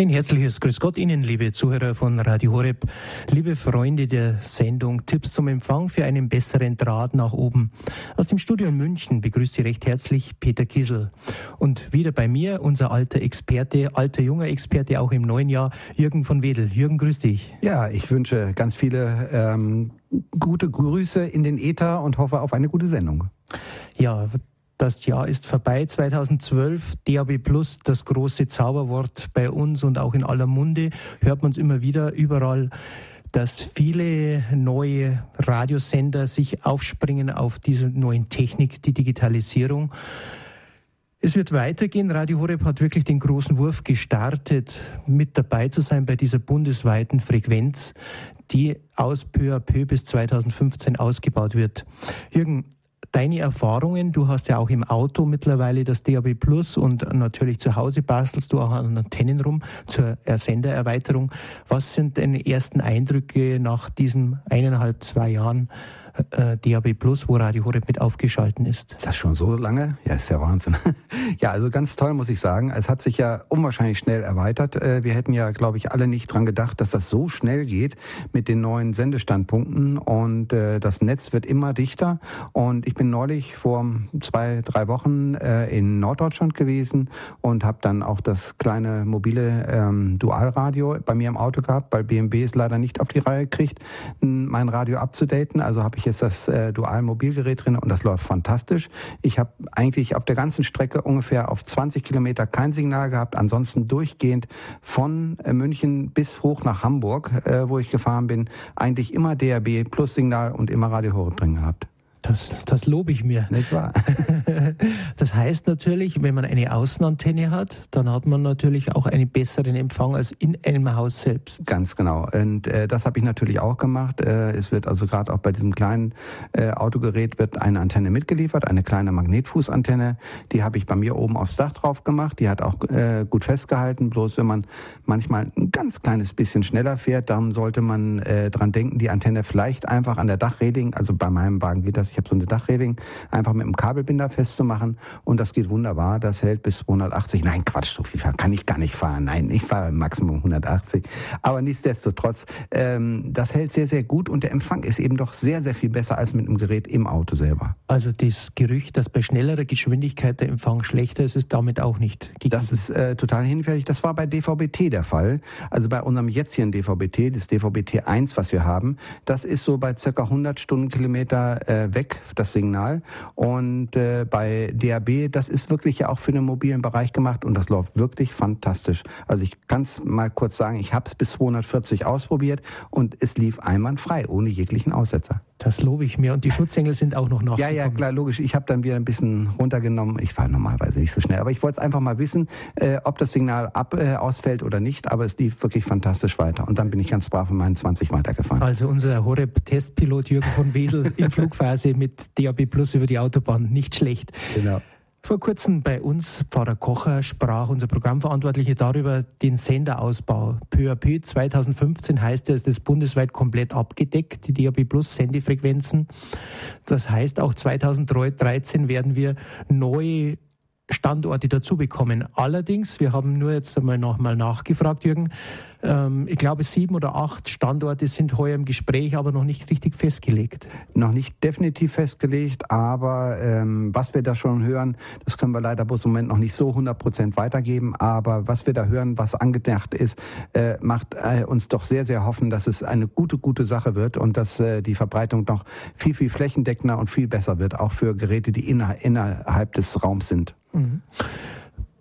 Ein herzliches Grüß Gott Ihnen, liebe Zuhörer von Radio Horeb, liebe Freunde der Sendung Tipps zum Empfang für einen besseren Draht nach oben. Aus dem Studio in München begrüßt Sie recht herzlich Peter Kiesel. Und wieder bei mir unser alter Experte, alter junger Experte auch im neuen Jahr, Jürgen von Wedel. Jürgen, grüß dich. Ja, ich wünsche ganz viele ähm, gute Grüße in den Äther und hoffe auf eine gute Sendung. Ja, das Jahr ist vorbei, 2012. DAB Plus, das große Zauberwort bei uns und auch in aller Munde, hört man es immer wieder überall, dass viele neue Radiosender sich aufspringen auf diese neuen Technik, die Digitalisierung. Es wird weitergehen. Radio Horeb hat wirklich den großen Wurf gestartet, mit dabei zu sein bei dieser bundesweiten Frequenz, die aus peu à peu bis 2015 ausgebaut wird. Jürgen, deine Erfahrungen? Du hast ja auch im Auto mittlerweile das DAB Plus und natürlich zu Hause bastelst du auch an Antennen rum zur Sendererweiterung. Was sind deine ersten Eindrücke nach diesen eineinhalb, zwei Jahren? Äh, DAB Plus, wo Radio Horeb mit aufgeschalten ist. Ist das schon so lange? Ja, ist ja Wahnsinn. ja, also ganz toll, muss ich sagen. Es hat sich ja unwahrscheinlich schnell erweitert. Äh, wir hätten ja, glaube ich, alle nicht dran gedacht, dass das so schnell geht mit den neuen Sendestandpunkten und äh, das Netz wird immer dichter. Und ich bin neulich vor zwei, drei Wochen äh, in Norddeutschland gewesen und habe dann auch das kleine mobile ähm, Dualradio bei mir im Auto gehabt, weil BMW es leider nicht auf die Reihe kriegt, mein Radio abzudaten. Also habe ich jetzt das äh, Dual-Mobilgerät drin und das läuft fantastisch. Ich habe eigentlich auf der ganzen Strecke ungefähr auf 20 Kilometer kein Signal gehabt, ansonsten durchgehend von äh, München bis hoch nach Hamburg, äh, wo ich gefahren bin, eigentlich immer DRB plus Signal und immer Radio Horeb drin gehabt. Das, das lobe ich mir. Nicht wahr? das heißt natürlich, wenn man eine Außenantenne hat, dann hat man natürlich auch einen besseren Empfang als in einem Haus selbst. Ganz genau. Und äh, das habe ich natürlich auch gemacht. Äh, es wird also gerade auch bei diesem kleinen äh, Autogerät wird eine Antenne mitgeliefert, eine kleine Magnetfußantenne. Die habe ich bei mir oben aufs Dach drauf gemacht. Die hat auch äh, gut festgehalten. Bloß wenn man manchmal ein ganz kleines bisschen schneller fährt, dann sollte man äh, dran denken, die Antenne vielleicht einfach an der Dachreling, also bei meinem Wagen geht das ich habe so eine Dachreling, einfach mit einem Kabelbinder festzumachen und das geht wunderbar. Das hält bis 280. Nein, Quatsch, so viel kann ich gar nicht fahren. Nein, ich fahre Maximum 180. Aber nichtsdestotrotz, ähm, das hält sehr, sehr gut und der Empfang ist eben doch sehr, sehr viel besser als mit einem Gerät im Auto selber. Also das Gerücht, dass bei schnellerer Geschwindigkeit der Empfang schlechter ist, ist damit auch nicht gegeben. Das ist äh, total hinfällig. Das war bei DVB-T der Fall. Also bei unserem jetzigen DVB-T, das DVB-T 1, was wir haben, das ist so bei circa 100 Stundenkilometer äh, weg weg, das Signal. Und äh, bei DAB, das ist wirklich ja auch für den mobilen Bereich gemacht und das läuft wirklich fantastisch. Also ich kann es mal kurz sagen, ich habe es bis 240 ausprobiert und es lief einwandfrei, ohne jeglichen Aussetzer. Das lobe ich mir. Und die Schutzengel sind auch noch nachgekommen. Ja, ja, klar, logisch. Ich habe dann wieder ein bisschen runtergenommen. Ich fahre normalerweise nicht so schnell. Aber ich wollte es einfach mal wissen, äh, ob das Signal ab, äh, ausfällt oder nicht. Aber es lief wirklich fantastisch weiter. Und dann bin ich ganz brav in meinen 20 weitergefahren. Also unser Horeb-Testpilot Jürgen von Wedel in Flugphase mit DAB Plus über die Autobahn. Nicht schlecht. Genau. Vor kurzem bei uns, Pfarrer Kocher, sprach unser Programmverantwortliche darüber, den Senderausbau. Peu à peu 2015 heißt es, das bundesweit komplett abgedeckt, die DAB Plus Sendefrequenzen. Das heißt, auch 2013 werden wir neue Standorte dazu bekommen. Allerdings, wir haben nur jetzt einmal nochmal nachgefragt, Jürgen, ähm, ich glaube, sieben oder acht Standorte sind heuer im Gespräch, aber noch nicht richtig festgelegt. Noch nicht definitiv festgelegt, aber ähm, was wir da schon hören, das können wir leider bloß im Moment noch nicht so 100 Prozent weitergeben. Aber was wir da hören, was angedacht ist, äh, macht äh, uns doch sehr, sehr hoffen, dass es eine gute, gute Sache wird und dass äh, die Verbreitung noch viel, viel flächendeckender und viel besser wird, auch für Geräte, die inner, innerhalb des Raums sind. Mhm.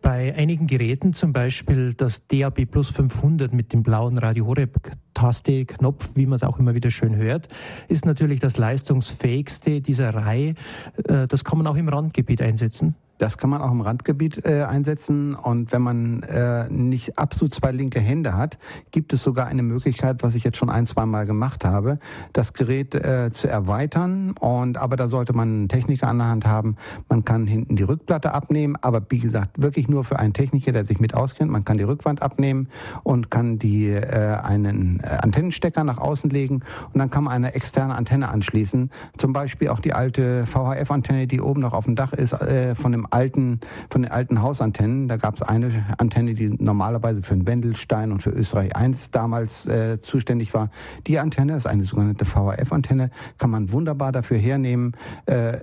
Bei einigen Geräten, zum Beispiel das DAB Plus 500 mit dem blauen Radio Horeb Taste, Knopf, wie man es auch immer wieder schön hört, ist natürlich das leistungsfähigste dieser Reihe. Äh, das kann man auch im Randgebiet einsetzen. Das kann man auch im Randgebiet äh, einsetzen. Und wenn man äh, nicht absolut zwei linke Hände hat, gibt es sogar eine Möglichkeit, was ich jetzt schon ein, zwei Mal gemacht habe, das Gerät äh, zu erweitern. Und aber da sollte man einen Techniker an der Hand haben. Man kann hinten die Rückplatte abnehmen, aber wie gesagt, wirklich nur für einen Techniker, der sich mit auskennt. Man kann die Rückwand abnehmen und kann die äh, einen äh, Antennenstecker nach außen legen und dann kann man eine externe Antenne anschließen. Zum Beispiel auch die alte VHF-Antenne, die oben noch auf dem Dach ist, äh, von dem alten, von den alten Hausantennen. Da gab es eine Antenne, die normalerweise für den Wendelstein und für Österreich 1 damals äh, zuständig war. Die Antenne ist eine sogenannte VHF-Antenne, kann man wunderbar dafür hernehmen, äh,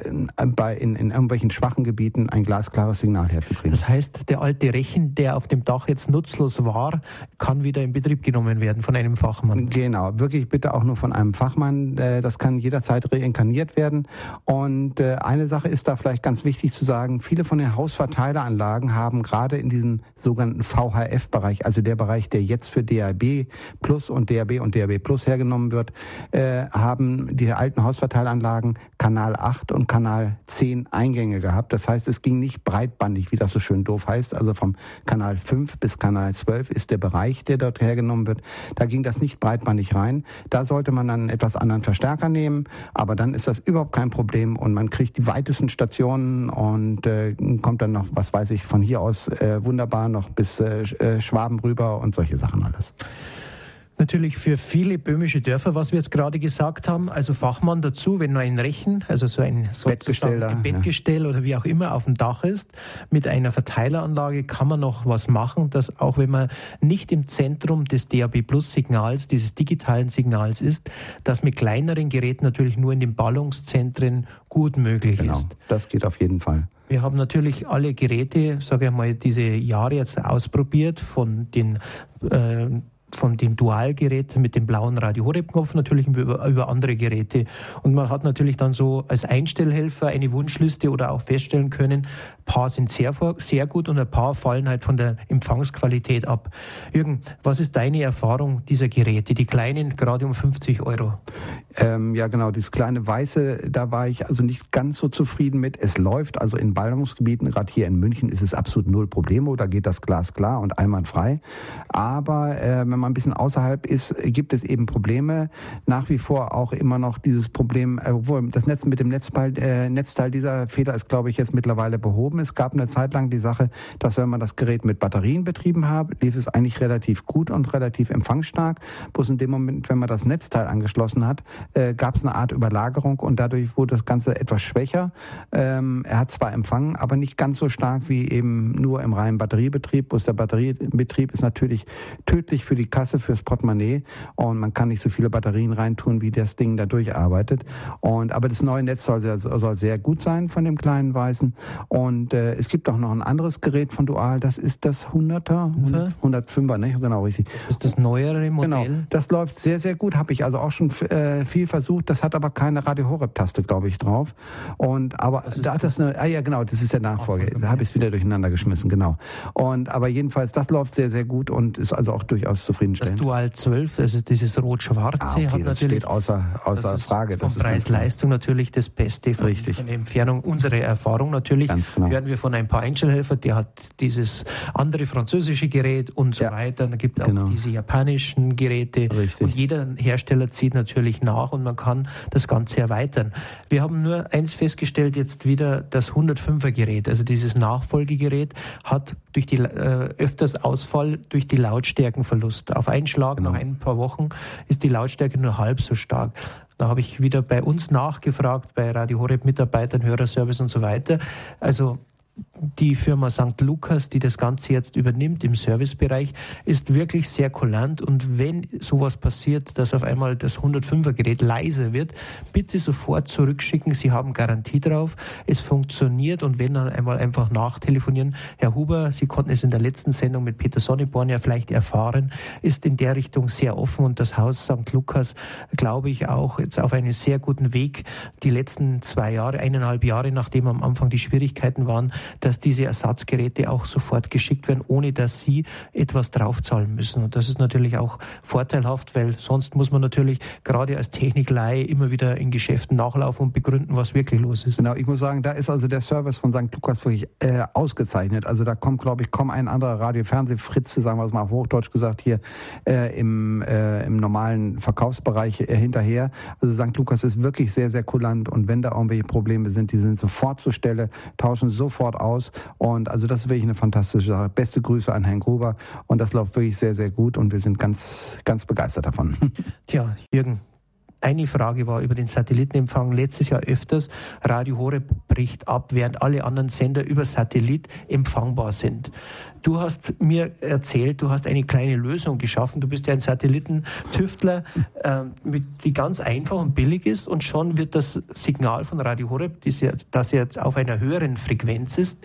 bei, in, in irgendwelchen schwachen Gebieten ein glasklares Signal herzukriegen. Das heißt, der alte Rechen, der auf dem Dach jetzt nutzlos war, kann wieder in Betrieb genommen werden von einem Fachmann. Genau, wirklich bitte auch nur von einem Fachmann. Äh, das kann jederzeit reinkarniert werden. Und äh, eine Sache ist da vielleicht ganz wichtig zu sagen, viele von den Hausverteileranlagen haben gerade in diesem sogenannten VHF-Bereich, also der Bereich, der jetzt für DAB Plus und DAB und DAB Plus hergenommen wird, äh, haben die alten Hausverteileranlagen Kanal 8 und Kanal 10 Eingänge gehabt. Das heißt, es ging nicht breitbandig, wie das so schön doof heißt. Also vom Kanal 5 bis Kanal 12 ist der Bereich, der dort hergenommen wird. Da ging das nicht breitbandig rein. Da sollte man dann etwas anderen Verstärker nehmen, aber dann ist das überhaupt kein Problem und man kriegt die weitesten Stationen und äh, kommt dann noch, was weiß ich, von hier aus äh, wunderbar noch bis äh, äh Schwaben rüber und solche Sachen alles natürlich für viele böhmische Dörfer, was wir jetzt gerade gesagt haben. Also Fachmann dazu, wenn nur ein Rechen, also so ein, Bettgestell, ein Bettgestell ja. oder wie auch immer auf dem Dach ist, mit einer Verteileranlage kann man noch was machen, dass auch wenn man nicht im Zentrum des DAB Plus Signals, dieses digitalen Signals ist, das mit kleineren Geräten natürlich nur in den Ballungszentren gut möglich genau, ist. Das geht auf jeden Fall. Wir haben natürlich alle Geräte, sage ich mal, diese Jahre jetzt ausprobiert, von den äh, von dem Dualgerät mit dem blauen Radio Horeb-Knopf natürlich über, über, andere Geräte. Und man hat natürlich dann so als Einstellhelfer eine Wunschliste oder auch feststellen können, paar sind sehr, sehr gut und ein paar fallen halt von der Empfangsqualität ab. Jürgen, was ist deine Erfahrung dieser Geräte, die kleinen, gerade um 50 Euro? Ähm, ja, genau, dieses kleine Weiße, da war ich also nicht ganz so zufrieden mit. Es läuft also in Ballungsgebieten, gerade hier in München ist es absolut null Problemo, da geht das Glas klar und einwandfrei. Aber äh, wenn man ein bisschen außerhalb ist, gibt es eben Probleme. Nach wie vor auch immer noch dieses Problem, äh, obwohl das Netz mit dem Netzteil, äh, Netzteil dieser Fehler ist, glaube ich, jetzt mittlerweile behoben. Es gab eine Zeit lang die Sache, dass wenn man das Gerät mit Batterien betrieben hat, lief es eigentlich relativ gut und relativ empfangsstark. Bloß in dem Moment, wenn man das Netzteil angeschlossen hat, äh, gab es eine Art Überlagerung und dadurch wurde das Ganze etwas schwächer. Ähm, er hat zwar empfangen, aber nicht ganz so stark wie eben nur im reinen Batteriebetrieb. Bloß der Batteriebetrieb ist natürlich tödlich für die Kasse, fürs Portemonnaie und man kann nicht so viele Batterien reintun, wie das Ding da durcharbeitet. Und, aber das neue Netz soll sehr, soll sehr gut sein von dem kleinen Weißen. Und äh, es gibt auch noch ein anderes Gerät von Dual, das ist das 100er, 105er, ne? genau richtig. Das ist das neuere Modell? Genau, das läuft sehr, sehr gut, habe ich also auch schon äh, viel versucht. Das hat aber keine Radio Horeb-Taste, glaube ich, drauf. Und aber da ist das eine, ah ja genau, das ist der Nachfolger. Da habe ich es wieder durcheinander geschmissen, genau. Und aber jedenfalls, das läuft sehr, sehr gut und ist also auch durchaus zufrieden zufriedenstellend. Das Dual 12, also dieses Rot-Schwarze, ah, okay, hat das natürlich. steht außer, außer das Frage. Von Preis-Leistung natürlich das Beste. Von, Richtig. Von der Entfernung. Unsere Erfahrung natürlich. Ganz genau. Hören wir von ein paar Einstellhelfer, der hat dieses andere französische Gerät und so ja. weiter. Dann gibt es auch genau. diese japanischen Geräte. Richtig. Und jeder Hersteller zieht natürlich nach und man kann das Ganze erweitern. Wir haben nur eins festgestellt, jetzt wieder das 105er Gerät, also dieses Nachfolgegerät, hat durch die äh, öfters Ausfall durch die Lautstärkenverlust. Auf einen Schlag genau. nach ein paar Wochen ist die Lautstärke nur halb so stark. Da habe ich wieder bei uns nachgefragt, bei Radio Horeb Mitarbeitern, Hörerservice und so weiter. Also die Firma St. Lukas, die das Ganze jetzt übernimmt im Servicebereich, ist wirklich sehr kulant. Und wenn sowas passiert, dass auf einmal das 105er Gerät leiser wird, bitte sofort zurückschicken. Sie haben Garantie drauf. Es funktioniert. Und wenn dann einmal einfach nachtelefonieren. Herr Huber, Sie konnten es in der letzten Sendung mit Peter Sonneborn ja vielleicht erfahren, ist in der Richtung sehr offen. Und das Haus St. Lukas, glaube ich, auch jetzt auf einem sehr guten Weg. Die letzten zwei Jahre, eineinhalb Jahre, nachdem am Anfang die Schwierigkeiten waren, dass diese Ersatzgeräte auch sofort geschickt werden, ohne dass Sie etwas draufzahlen müssen. Und das ist natürlich auch vorteilhaft, weil sonst muss man natürlich gerade als Techniklei immer wieder in Geschäften nachlaufen und begründen, was wirklich los ist. Genau, ich muss sagen, da ist also der Service von St. Lukas wirklich äh, ausgezeichnet. Also da kommt, glaube ich, kaum ein anderer Radio-Fernsehfritze, sagen wir es mal auf Hochdeutsch gesagt, hier äh, im, äh, im normalen Verkaufsbereich äh, hinterher. Also St. Lukas ist wirklich sehr, sehr kulant und wenn da irgendwelche Probleme sind, die sind sofort zur Stelle, tauschen sofort aus. Und also das ist wirklich eine fantastische Sache. Beste Grüße an Herrn Gruber. Und das läuft wirklich sehr, sehr gut und wir sind ganz, ganz begeistert davon. Tja, Jürgen, eine Frage war über den Satellitenempfang letztes Jahr öfters. Radio Horeb bricht ab, während alle anderen Sender über Satellit empfangbar sind. Du hast mir erzählt, du hast eine kleine Lösung geschaffen. Du bist ja ein Satellitentüftler, äh, mit, die ganz einfach und billig ist und schon wird das Signal von Radio Horeb, das jetzt auf einer höheren Frequenz ist,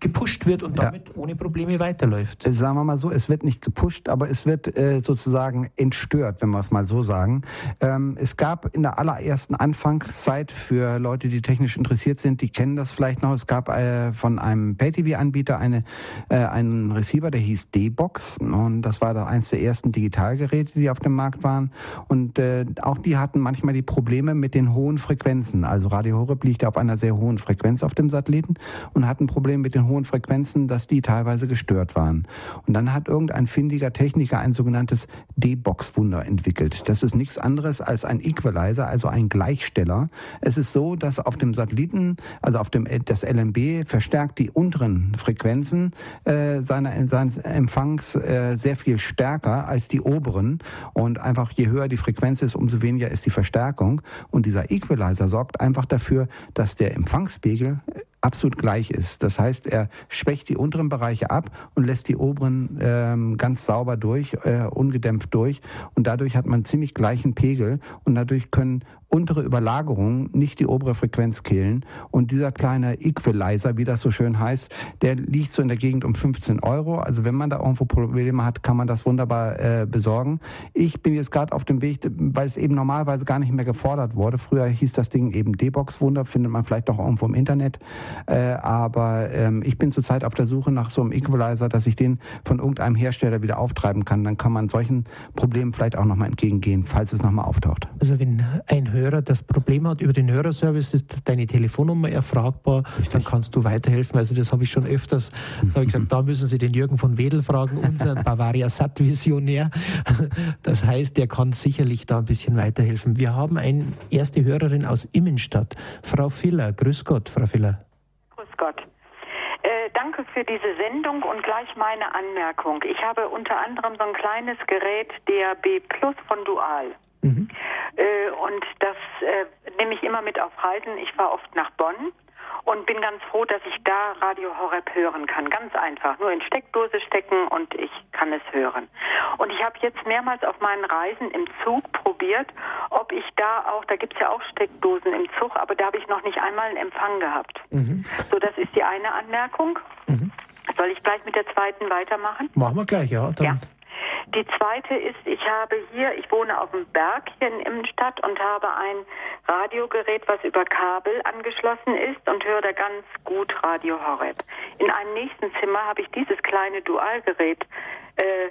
gepusht wird und damit ja. ohne Probleme weiterläuft. Äh, sagen wir mal so, es wird nicht gepusht, aber es wird äh, sozusagen entstört, wenn wir es mal so sagen. Ähm, es gab in der allerersten Anfangszeit für Leute, die technisch interessiert sind, die kennen das vielleicht noch, es gab äh, von einem Pay-TV-Anbieter eine, äh, einen Receiver, der hieß D-Box und das war da eins der ersten Digitalgeräte, die auf dem Markt waren und äh, auch die hatten manchmal die Probleme mit den hohen Frequenzen. Also Radio Horeb liegt ja auf einer sehr hohen Frequenz auf dem Satelliten und hatten Probleme mit den hohen Frequenzen, dass die teilweise gestört waren. Und dann hat irgendein findiger Techniker ein sogenanntes D-Box-Wunder entwickelt. Das ist nichts anderes als ein Equalizer, also ein Gleichsteller. Es ist so, dass auf dem Satelliten, also auf dem das LMB verstärkt die unteren Frequenzen äh, seiner, seines Empfangs äh, sehr viel stärker als die oberen. Und einfach je höher die Frequenz ist, umso weniger ist die Verstärkung. Und dieser Equalizer sorgt einfach dafür, dass der Empfangspegel absolut gleich ist. Das heißt, er schwächt die unteren Bereiche ab und lässt die oberen ähm, ganz sauber durch, äh, ungedämpft durch. Und dadurch hat man ziemlich gleichen Pegel und dadurch können untere Überlagerungen nicht die obere Frequenz killen. Und dieser kleine Equalizer, wie das so schön heißt, der liegt so in der Gegend um 15 Euro. Also wenn man da irgendwo Probleme hat, kann man das wunderbar äh, besorgen. Ich bin jetzt gerade auf dem Weg, weil es eben normalerweise gar nicht mehr gefordert wurde. Früher hieß das Ding eben D-Box Wunder, findet man vielleicht auch irgendwo im Internet. Äh, aber ähm, ich bin zurzeit auf der Suche nach so einem Equalizer, dass ich den von irgendeinem Hersteller wieder auftreiben kann. Dann kann man solchen Problemen vielleicht auch nochmal entgegengehen, falls es nochmal auftaucht. Also wenn ein das Problem hat, über den Hörerservice ist deine Telefonnummer erfragbar, Richtig. dann kannst du weiterhelfen. Also das habe ich schon öfters, habe ich gesagt, da müssen Sie den Jürgen von Wedel fragen, unseren Bavaria Sat Visionär. Das heißt, der kann sicherlich da ein bisschen weiterhelfen. Wir haben eine erste Hörerin aus Immenstadt, Frau Filler. Grüß Gott, Frau Filler. Grüß Gott. Äh, danke für diese Sendung und gleich meine Anmerkung. Ich habe unter anderem so ein kleines Gerät DAB Plus von Dual. Mhm. Äh, und das äh, nehme ich immer mit auf Reisen. Ich fahre oft nach Bonn und bin ganz froh, dass ich da Radio Horeb hören kann. Ganz einfach. Nur in Steckdose stecken und ich kann es hören. Und ich habe jetzt mehrmals auf meinen Reisen im Zug probiert, ob ich da auch, da gibt es ja auch Steckdosen im Zug, aber da habe ich noch nicht einmal einen Empfang gehabt. Mhm. So, das ist die eine Anmerkung. Mhm. Soll ich gleich mit der zweiten weitermachen? Machen wir gleich, ja. Dann ja. Die zweite ist, ich habe hier, ich wohne auf dem Berg hier in Immenstadt und habe ein Radiogerät, was über Kabel angeschlossen ist und höre da ganz gut Radio Horeb. In einem nächsten Zimmer habe ich dieses kleine Dualgerät äh,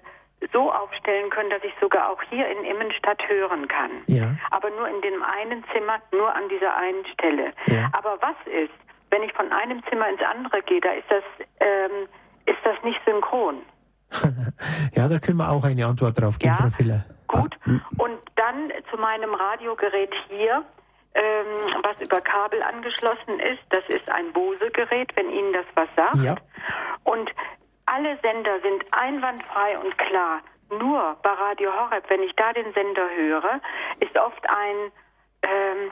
so aufstellen können, dass ich sogar auch hier in Immenstadt hören kann. Ja. Aber nur in dem einen Zimmer, nur an dieser einen Stelle. Ja. Aber was ist, wenn ich von einem Zimmer ins andere gehe, da ist das, ähm, ist das nicht synchron. ja, da können wir auch eine Antwort drauf geben, ja, Frau Filler. Gut. Und dann zu meinem Radiogerät hier, ähm, was über Kabel angeschlossen ist. Das ist ein Bose-Gerät, wenn Ihnen das was sagt. Ja. Und alle Sender sind einwandfrei und klar. Nur bei Radio Horeb, wenn ich da den Sender höre, ist oft ein, ähm,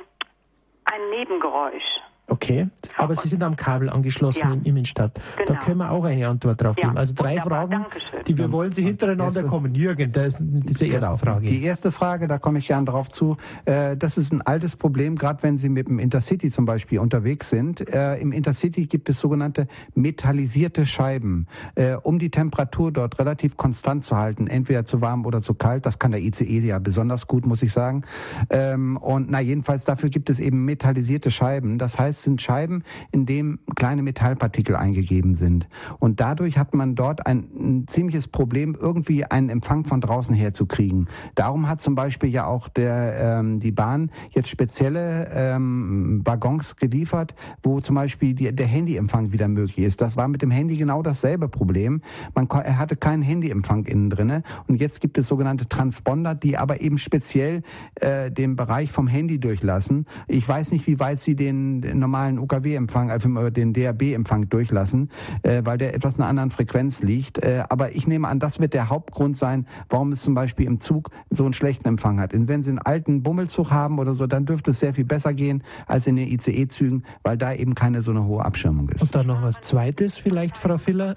ein Nebengeräusch. Okay, aber Sie sind am Kabel angeschlossen ja. in Immenstadt. Genau. Da können wir auch eine Antwort drauf geben. Ja. Also drei Wunderbar. Fragen, Dankeschön. die wir wollen Sie hintereinander erste, kommen. Jürgen, da ist diese erste genau. Frage. Die erste Frage, da komme ich gern drauf zu. Äh, das ist ein altes Problem, gerade wenn Sie mit dem Intercity zum Beispiel unterwegs sind. Äh, Im Intercity gibt es sogenannte metallisierte Scheiben. Äh, um die Temperatur dort relativ konstant zu halten, entweder zu warm oder zu kalt, das kann der ICE ja besonders gut, muss ich sagen. Ähm, und na jedenfalls dafür gibt es eben metallisierte Scheiben. Das heißt, sind Scheiben, in denen kleine Metallpartikel eingegeben sind. Und dadurch hat man dort ein, ein ziemliches Problem, irgendwie einen Empfang von draußen herzukriegen. Darum hat zum Beispiel ja auch der, ähm, die Bahn jetzt spezielle ähm, Waggons geliefert, wo zum Beispiel die, der Handyempfang wieder möglich ist. Das war mit dem Handy genau dasselbe Problem. Man hatte keinen Handyempfang innen drinne. Und jetzt gibt es sogenannte Transponder, die aber eben speziell äh, den Bereich vom Handy durchlassen. Ich weiß nicht, wie weit sie den normalen UKW-Empfang, also den DAB-Empfang durchlassen, äh, weil der etwas in einer anderen Frequenz liegt. Äh, aber ich nehme an, das wird der Hauptgrund sein, warum es zum Beispiel im Zug so einen schlechten Empfang hat. Und wenn Sie einen alten Bummelzug haben oder so, dann dürfte es sehr viel besser gehen als in den ICE-Zügen, weil da eben keine so eine hohe Abschirmung ist. Und dann noch was Zweites vielleicht, Frau Filler.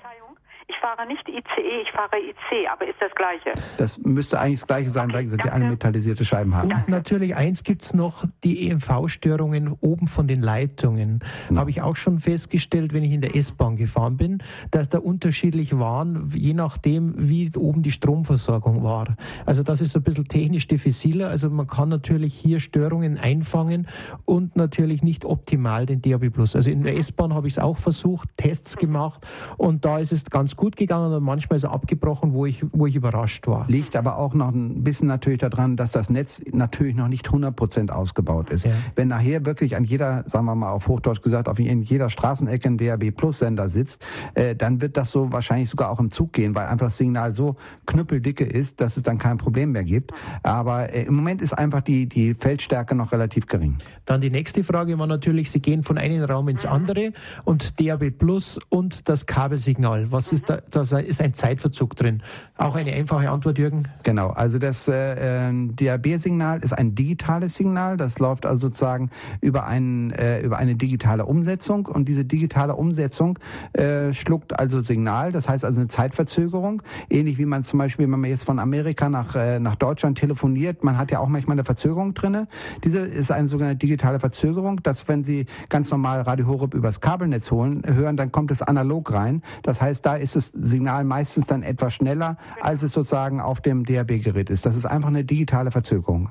Ich fahre nicht ICE, ich fahre IC, aber ist das Gleiche. Das müsste eigentlich das Gleiche sein, okay, weil Sie alle metallisierte Scheiben haben. Und natürlich eins gibt es noch, die EMV-Störungen oben von den Leitungen. Genau. Habe ich auch schon festgestellt, wenn ich in der S-Bahn gefahren bin, dass da unterschiedlich waren, je nachdem, wie oben die Stromversorgung war. Also das ist ein bisschen technisch diffiziler. Also man kann natürlich hier Störungen einfangen und natürlich nicht optimal den DAB+. Also in der S-Bahn habe ich es auch versucht, Tests gemacht und da ist es ganz gut gegangen und manchmal ist er abgebrochen, wo ich, wo ich überrascht war. Liegt aber auch noch ein bisschen natürlich daran, dass das Netz natürlich noch nicht 100 Prozent ausgebaut ist. Ja. Wenn nachher wirklich an jeder, sagen wir mal auf Hochdeutsch gesagt, auf in jeder Straßenecke ein DAB Plus Sender sitzt, äh, dann wird das so wahrscheinlich sogar auch im Zug gehen, weil einfach das Signal so knüppeldicke ist, dass es dann kein Problem mehr gibt. Aber äh, im Moment ist einfach die, die Feldstärke noch relativ gering. Dann die nächste Frage war natürlich, Sie gehen von einem Raum ins andere und DAB Plus und das Kabelsignal. Was ist da, da ist ein Zeitverzug drin. Auch eine einfache Antwort, Jürgen? Genau, also das äh, ähm, DAB-Signal ist ein digitales Signal. Das läuft also sozusagen über, einen, äh, über eine digitale Umsetzung. Und diese digitale Umsetzung äh, schluckt also Signal, das heißt also eine Zeitverzögerung. Ähnlich wie man zum Beispiel, wenn man jetzt von Amerika nach, äh, nach Deutschland telefoniert, man hat ja auch manchmal eine Verzögerung drin. Diese ist eine sogenannte digitale Verzögerung, dass wenn Sie ganz normal Radio Horeb übers Kabelnetz holen, hören, dann kommt es analog rein. Das heißt, da ist das Signal meistens dann etwas schneller, als es sozusagen auf dem DAB-Gerät ist. Das ist einfach eine digitale Verzögerung.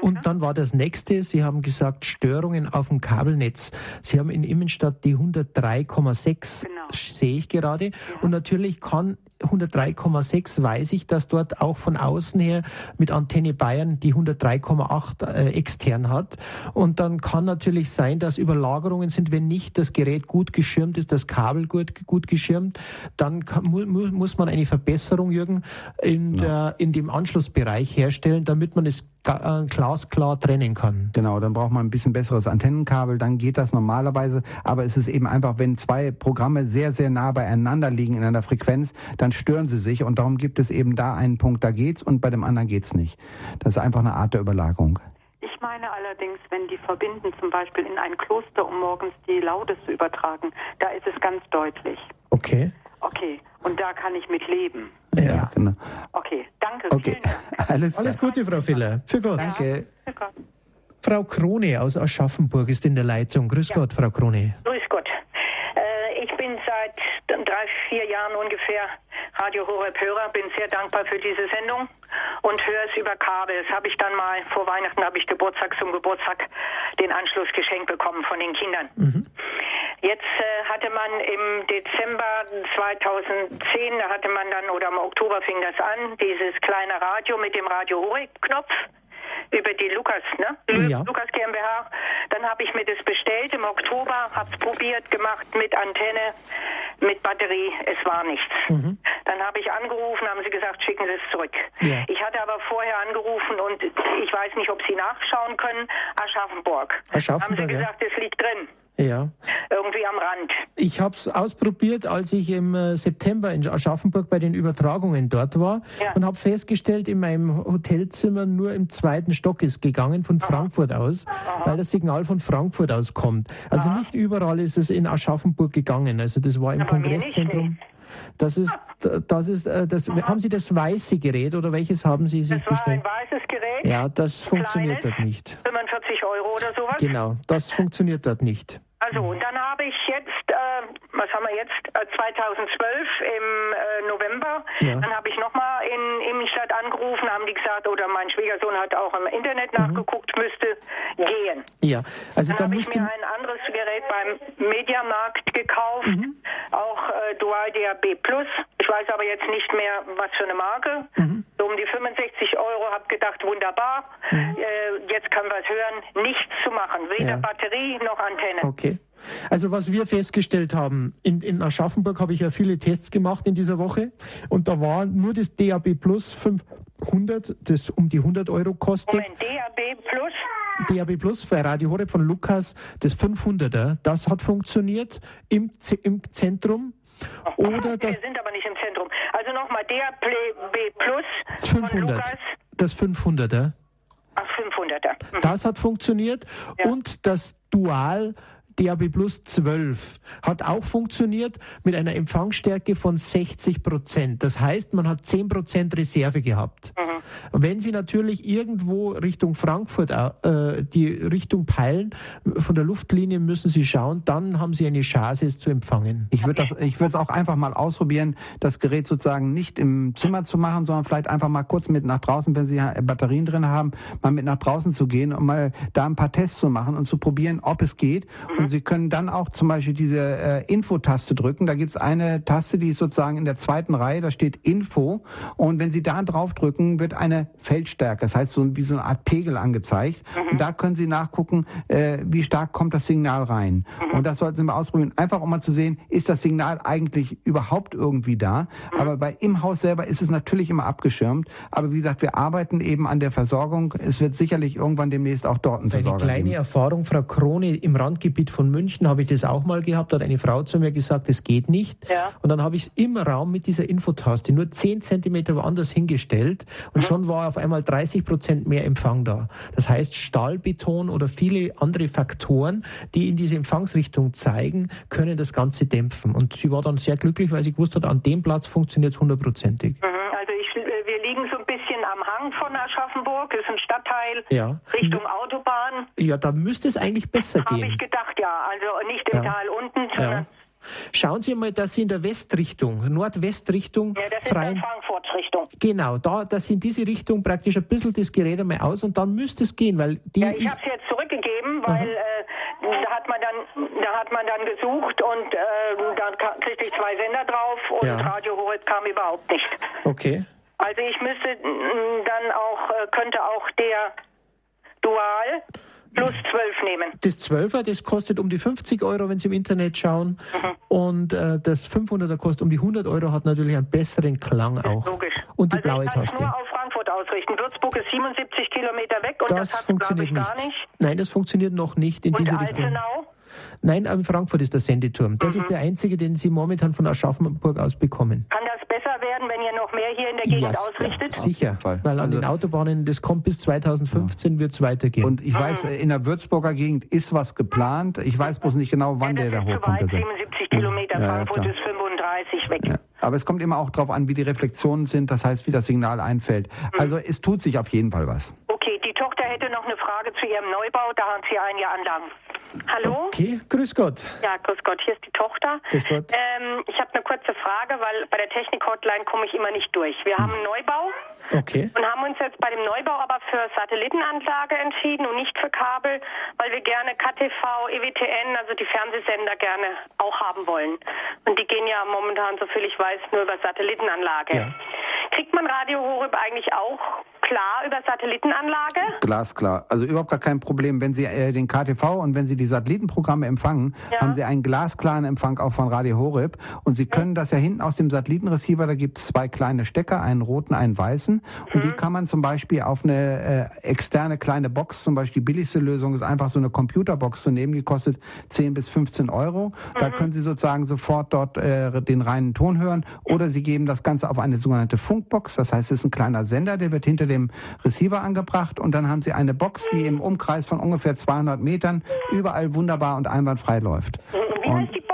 Und dann war das nächste, Sie haben gesagt, Störungen auf dem Kabelnetz. Sie haben in Immenstadt die 103,6, genau. sehe ich gerade. Ja. Und natürlich kann 103,6 weiß ich, dass dort auch von außen her mit Antenne Bayern die 103,8 äh, extern hat. Und dann kann natürlich sein, dass Überlagerungen sind, wenn nicht das Gerät gut geschirmt ist, das Kabel gut, gut geschirmt, dann kann, mu muss man eine Verbesserung, Jürgen, in, ja. der, in dem Anschlussbereich herstellen, damit man es glasklar trennen kann. Genau, dann braucht man ein bisschen besseres Antennenkabel, dann geht das normalerweise. Aber es ist eben einfach, wenn zwei Programme sehr, sehr nah beieinander liegen in einer Frequenz, dann stören sie sich und darum gibt es eben da einen Punkt, da geht's und bei dem anderen geht's nicht. Das ist einfach eine Art der Überlagerung. Ich meine allerdings, wenn die verbinden, zum Beispiel in ein Kloster, um morgens die Laudes zu übertragen, da ist es ganz deutlich. Okay. Okay, und da kann ich mit leben. Ja, ja. genau. Okay, danke. Okay, alles, alles Gute, Frau Filler. Für Gott. Danke. Für Gott. Frau Krone aus Aschaffenburg ist in der Leitung. Grüß ja. Gott, Frau Krone. Grüß Gott. Äh, ich bin seit drei, vier Jahren ungefähr Radio Horeb Hörer, bin sehr dankbar für diese Sendung und höre es über Kabel. Das habe ich dann mal vor Weihnachten habe ich Geburtstag zum Geburtstag den Anschluss geschenkt bekommen von den Kindern. Mhm. Jetzt äh, hatte man im Dezember 2010, da hatte man dann, oder im Oktober fing das an, dieses kleine Radio mit dem Radio Horeb-Knopf über die Lukas, ne? Ja. Lukas GmbH. Dann habe ich mir das bestellt im Oktober, habe es probiert, gemacht mit Antenne, mit Batterie. Es war nichts. Mhm. Dann habe ich angerufen, haben sie gesagt, schicken Sie es zurück. Ja. Ich hatte aber vorher angerufen und ich weiß nicht, ob Sie nachschauen können. Aschaffenburg. Aschaffenburg haben sie gesagt, es liegt drin. Ja. Irgendwie am Rand. Ich habe es ausprobiert, als ich im äh, September in Aschaffenburg bei den Übertragungen dort war ja. und habe festgestellt, in meinem Hotelzimmer nur im zweiten Stock ist gegangen von Aha. Frankfurt aus, Aha. weil das Signal von Frankfurt aus kommt. Also Aha. nicht überall ist es in Aschaffenburg gegangen. Also das war im Aber Kongresszentrum. Das ist, das ist, äh, das, haben Sie das weiße Gerät oder welches haben Sie sich bestellt? Das war ein weißes Gerät. Ja, das funktioniert Kleines, dort nicht. 45 Euro oder sowas? Genau, das funktioniert dort nicht. Also, und dann habe ich jetzt, äh, was haben wir jetzt, äh, 2012 im äh, November, ja. dann habe ich nochmal in Immenstadt angerufen, haben die gesagt, oder mein Schwiegersohn hat auch im Internet mhm. nachgeguckt, müsste gehen. Ja, also dann, dann habe ich mir ein anderes Gerät beim Mediamarkt gekauft, mhm. auch äh, Dual DAB Plus. Ich weiß aber jetzt nicht mehr, was für eine Marke. Mhm. So um die 65 Euro, habe gedacht, wunderbar, mhm. äh, jetzt können wir es hören, nichts zu machen, weder ja. Batterie noch Antenne. Okay. Also was wir festgestellt haben, in, in Aschaffenburg habe ich ja viele Tests gemacht in dieser Woche und da war nur das DAB Plus 500, das um die 100 Euro kostet. Moment, DAB Plus? DAB Plus bei Radio Horeb von Lukas, das 500er, das hat funktioniert im, Z im Zentrum. Oder das, Wir sind aber nicht im Nochmal, DAB Plus das 500, Das 500er. Ach, 500er. Mhm. Das hat funktioniert. Ja. Und das Dual DAB Plus 12 hat auch funktioniert mit einer Empfangsstärke von 60 Prozent. Das heißt, man hat 10 Prozent Reserve gehabt. Mhm. Wenn Sie natürlich irgendwo Richtung Frankfurt äh, die Richtung peilen, von der Luftlinie müssen Sie schauen, dann haben Sie eine Chance, es zu empfangen. Ich würde es auch einfach mal ausprobieren, das Gerät sozusagen nicht im Zimmer zu machen, sondern vielleicht einfach mal kurz mit nach draußen, wenn Sie Batterien drin haben, mal mit nach draußen zu gehen und mal da ein paar Tests zu machen und zu probieren, ob es geht. Und Sie können dann auch zum Beispiel diese äh, Info-Taste drücken. Da gibt es eine Taste, die ist sozusagen in der zweiten Reihe, da steht Info. Und wenn Sie da drauf drücken, wird eine Feldstärke, das heißt so wie so eine Art Pegel angezeigt. Mhm. Und da können Sie nachgucken, äh, wie stark kommt das Signal rein. Mhm. Und das sollten Sie mal ausprobieren, einfach um mal zu sehen, ist das Signal eigentlich überhaupt irgendwie da. Mhm. Aber bei im Haus selber ist es natürlich immer abgeschirmt. Aber wie gesagt, wir arbeiten eben an der Versorgung. Es wird sicherlich irgendwann demnächst auch dort einen Versorger Eine kleine geben. Erfahrung, Frau Krone, im Randgebiet von München habe ich das auch mal gehabt. Da hat eine Frau zu mir gesagt, das geht nicht. Ja. Und dann habe ich es im Raum mit dieser Infotaste nur 10 Zentimeter woanders hingestellt und schon war auf einmal 30 Prozent mehr Empfang da. Das heißt, Stahlbeton oder viele andere Faktoren, die in diese Empfangsrichtung zeigen, können das Ganze dämpfen. Und sie war dann sehr glücklich, weil sie gewusst hat, an dem Platz funktioniert es hundertprozentig. Mhm, also ich, äh, wir liegen so ein bisschen am Hang von Aschaffenburg, das ist ein Stadtteil ja. Richtung Autobahn. Ja, da müsste es eigentlich besser Hab gehen. Habe ich gedacht, ja. Also nicht im ja. Tal unten, sondern ja. Schauen Sie mal, dass Sie in der Westrichtung, Nordwestrichtung, ja, das freien, ist Frankfurt-Richtung. Genau, da, das in diese Richtung praktisch ein bisschen das Gerät einmal aus und dann müsste es gehen, weil die. Ja, ich habe es jetzt zurückgegeben, weil äh, da hat man dann, da hat man dann gesucht und äh, dann kriegte ich zwei Sender drauf und ja. Radio Horeb kam überhaupt nicht. Okay. Also ich müsste dann auch, äh, könnte auch der Dual plus 12 nehmen. Das 12er, das kostet um die 50 Euro, wenn Sie im Internet schauen. Mhm. Und äh, das 500er kostet um die 100 Euro, hat natürlich einen besseren Klang auch. Logisch. Und die also blaue ich Taste. nur auf Frankfurt ausrichten. Würzburg ist 77 Kilometer weg und das, das hat funktioniert ich, nicht. gar nicht. Nein, das funktioniert noch nicht in und diese Altenau? Richtung. Nein, in Frankfurt ist der Sendeturm. Das mhm. ist der einzige, den Sie momentan von Aschaffenburg aus bekommen. Kann das besser werden, wenn ihr noch mehr hier in der Gegend yes, ausrichtet? Sicher, weil an also den Autobahnen, das kommt bis 2015, ja. wird es weitergehen. Und ich mhm. weiß, in der Würzburger Gegend ist was geplant. Ich weiß bloß nicht genau, wann ja, der da hochkommt. Weit, 77 Kilometer, ja, Frankfurt ist 35 weg. Aber es kommt immer auch darauf an, wie die Reflexionen sind, das heißt, wie das Signal einfällt. Mhm. Also es tut sich auf jeden Fall was. Okay, die Tochter hätte noch eine Frage zu ihrem Neubau, da hat sie ein Jahr Anlagen. Hallo? Okay, grüß Gott. Ja, grüß Gott, hier ist die Tochter. Grüß Gott. Ähm, ich habe eine kurze Frage, weil bei der Technik-Hotline komme ich immer nicht durch. Wir hm. haben einen Neubau. Okay. Und haben uns jetzt bei dem Neubau aber für Satellitenanlage entschieden und nicht für Kabel, weil wir gerne KTV, EWTN, also die Fernsehsender gerne auch haben wollen. Und die gehen ja momentan, soviel ich weiß, nur über Satellitenanlage. Ja. Kriegt man Radio Horeb eigentlich auch klar über Satellitenanlage? Glasklar. Also überhaupt gar kein Problem. Wenn Sie äh, den KTV und wenn Sie die Satellitenprogramme empfangen, ja. haben Sie einen glasklaren Empfang auch von Radio Horeb. Und Sie können das ja hinten aus dem Satellitenreceiver, da gibt es zwei kleine Stecker, einen roten, einen weißen. Und mhm. die kann man zum Beispiel auf eine äh, externe kleine Box, zum Beispiel die billigste Lösung ist einfach so eine Computerbox zu nehmen, die kostet 10 bis 15 Euro. Da mhm. können Sie sozusagen sofort dort äh, den reinen Ton hören. Oder Sie geben das Ganze auf eine sogenannte Funkbox. Das heißt, es ist ein kleiner Sender, der wird hinter dem Receiver angebracht. Und dann haben Sie eine Box, die im Umkreis von ungefähr 200 Metern überall wunderbar und einwandfrei läuft. Wie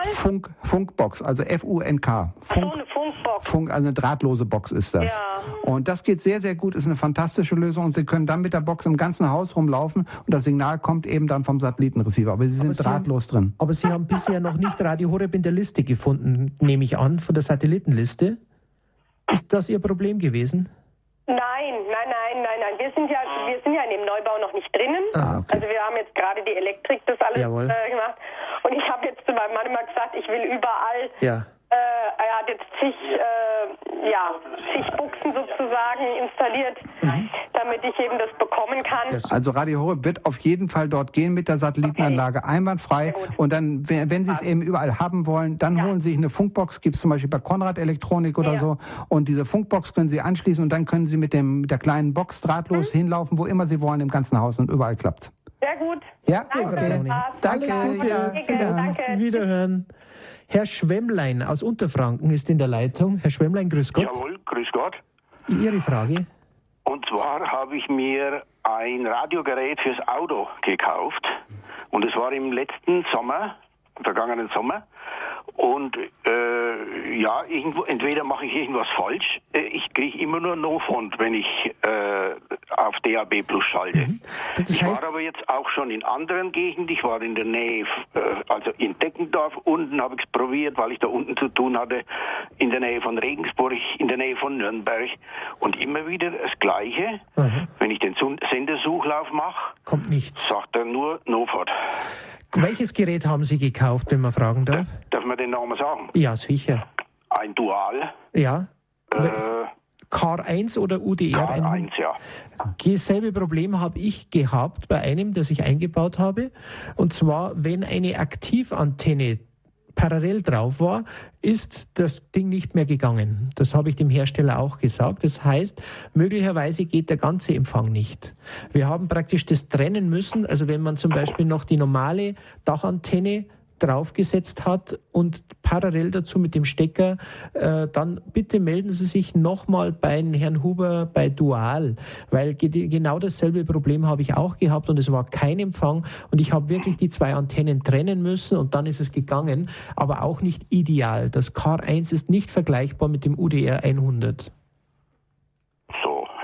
nochmal? Funk, Funkbox, also F-U-N-K. Funk, so, eine Funkbox. Funk, also eine drahtlose Box ist das. Ja. Und das geht sehr, sehr gut, ist eine fantastische Lösung und Sie können dann mit der Box im ganzen Haus rumlaufen und das Signal kommt eben dann vom Satellitenreceiver. Aber Sie sind aber Sie drahtlos haben, drin. Aber Sie haben bisher noch nicht Radio Horeb in der Liste gefunden, nehme ich an, von der Satellitenliste. Ist das Ihr Problem gewesen? Nein, nein, nein, nein, nein. Wir sind ja, wir sind ja in dem Neubau noch nicht drinnen. Ah, okay. Also wir haben jetzt gerade die Elektrik, das alles äh, gemacht. Und ich habe jetzt zu meinem Mann immer gesagt, ich will überall ja. Äh, er hat jetzt zig, äh, ja, zig Buchsen sozusagen installiert, mhm. damit ich eben das bekommen kann. Also Radio Horeb wird auf jeden Fall dort gehen mit der Satellitenanlage okay. einwandfrei. Und dann, wenn Sie es eben überall haben wollen, dann ja. holen Sie sich eine Funkbox, gibt es zum Beispiel bei Konrad Elektronik oder ja. so. Und diese Funkbox können Sie anschließen und dann können Sie mit, dem, mit der kleinen Box drahtlos mhm. hinlaufen, wo immer Sie wollen im ganzen Haus und überall klappt Sehr gut. Ja, danke. Okay. Danke. Danke. Ja, danke. Wiederhören. Herr Schwemmlein aus Unterfranken ist in der Leitung. Herr Schwemmlein, grüß Gott. Jawohl, grüß Gott. Ihre Frage? Und zwar habe ich mir ein Radiogerät fürs Auto gekauft. Und es war im letzten Sommer, vergangenen Sommer. Und äh, ja, irgendwo, entweder mache ich irgendwas falsch, äh, ich kriege immer nur No-Font, wenn ich äh, auf DAB Plus schalte. Mhm. ich war aber jetzt auch schon in anderen Gegenden, ich war in der Nähe, äh, also in Deckendorf, unten habe ich es probiert, weil ich da unten zu tun hatte, in der Nähe von Regensburg, in der Nähe von Nürnberg und immer wieder das Gleiche. Mhm. Wenn ich den Sendersuchlauf mache, kommt nichts. Sagt er nur No-Font. Welches Gerät haben Sie gekauft, wenn man fragen darf? Darf man den Namen sagen? Ja, sicher. Ein Dual. Ja. Äh, Car1 oder UDR? Car1, ja. Dasselbe Problem habe ich gehabt bei einem, das ich eingebaut habe. Und zwar, wenn eine Aktivantenne parallel drauf war, ist das Ding nicht mehr gegangen. Das habe ich dem Hersteller auch gesagt. Das heißt, möglicherweise geht der ganze Empfang nicht. Wir haben praktisch das trennen müssen. Also wenn man zum Beispiel noch die normale Dachantenne draufgesetzt hat und parallel dazu mit dem Stecker, äh, dann bitte melden Sie sich nochmal bei Herrn Huber bei Dual, weil ge genau dasselbe Problem habe ich auch gehabt und es war kein Empfang und ich habe wirklich die zwei Antennen trennen müssen und dann ist es gegangen, aber auch nicht ideal. Das Car 1 ist nicht vergleichbar mit dem UDR 100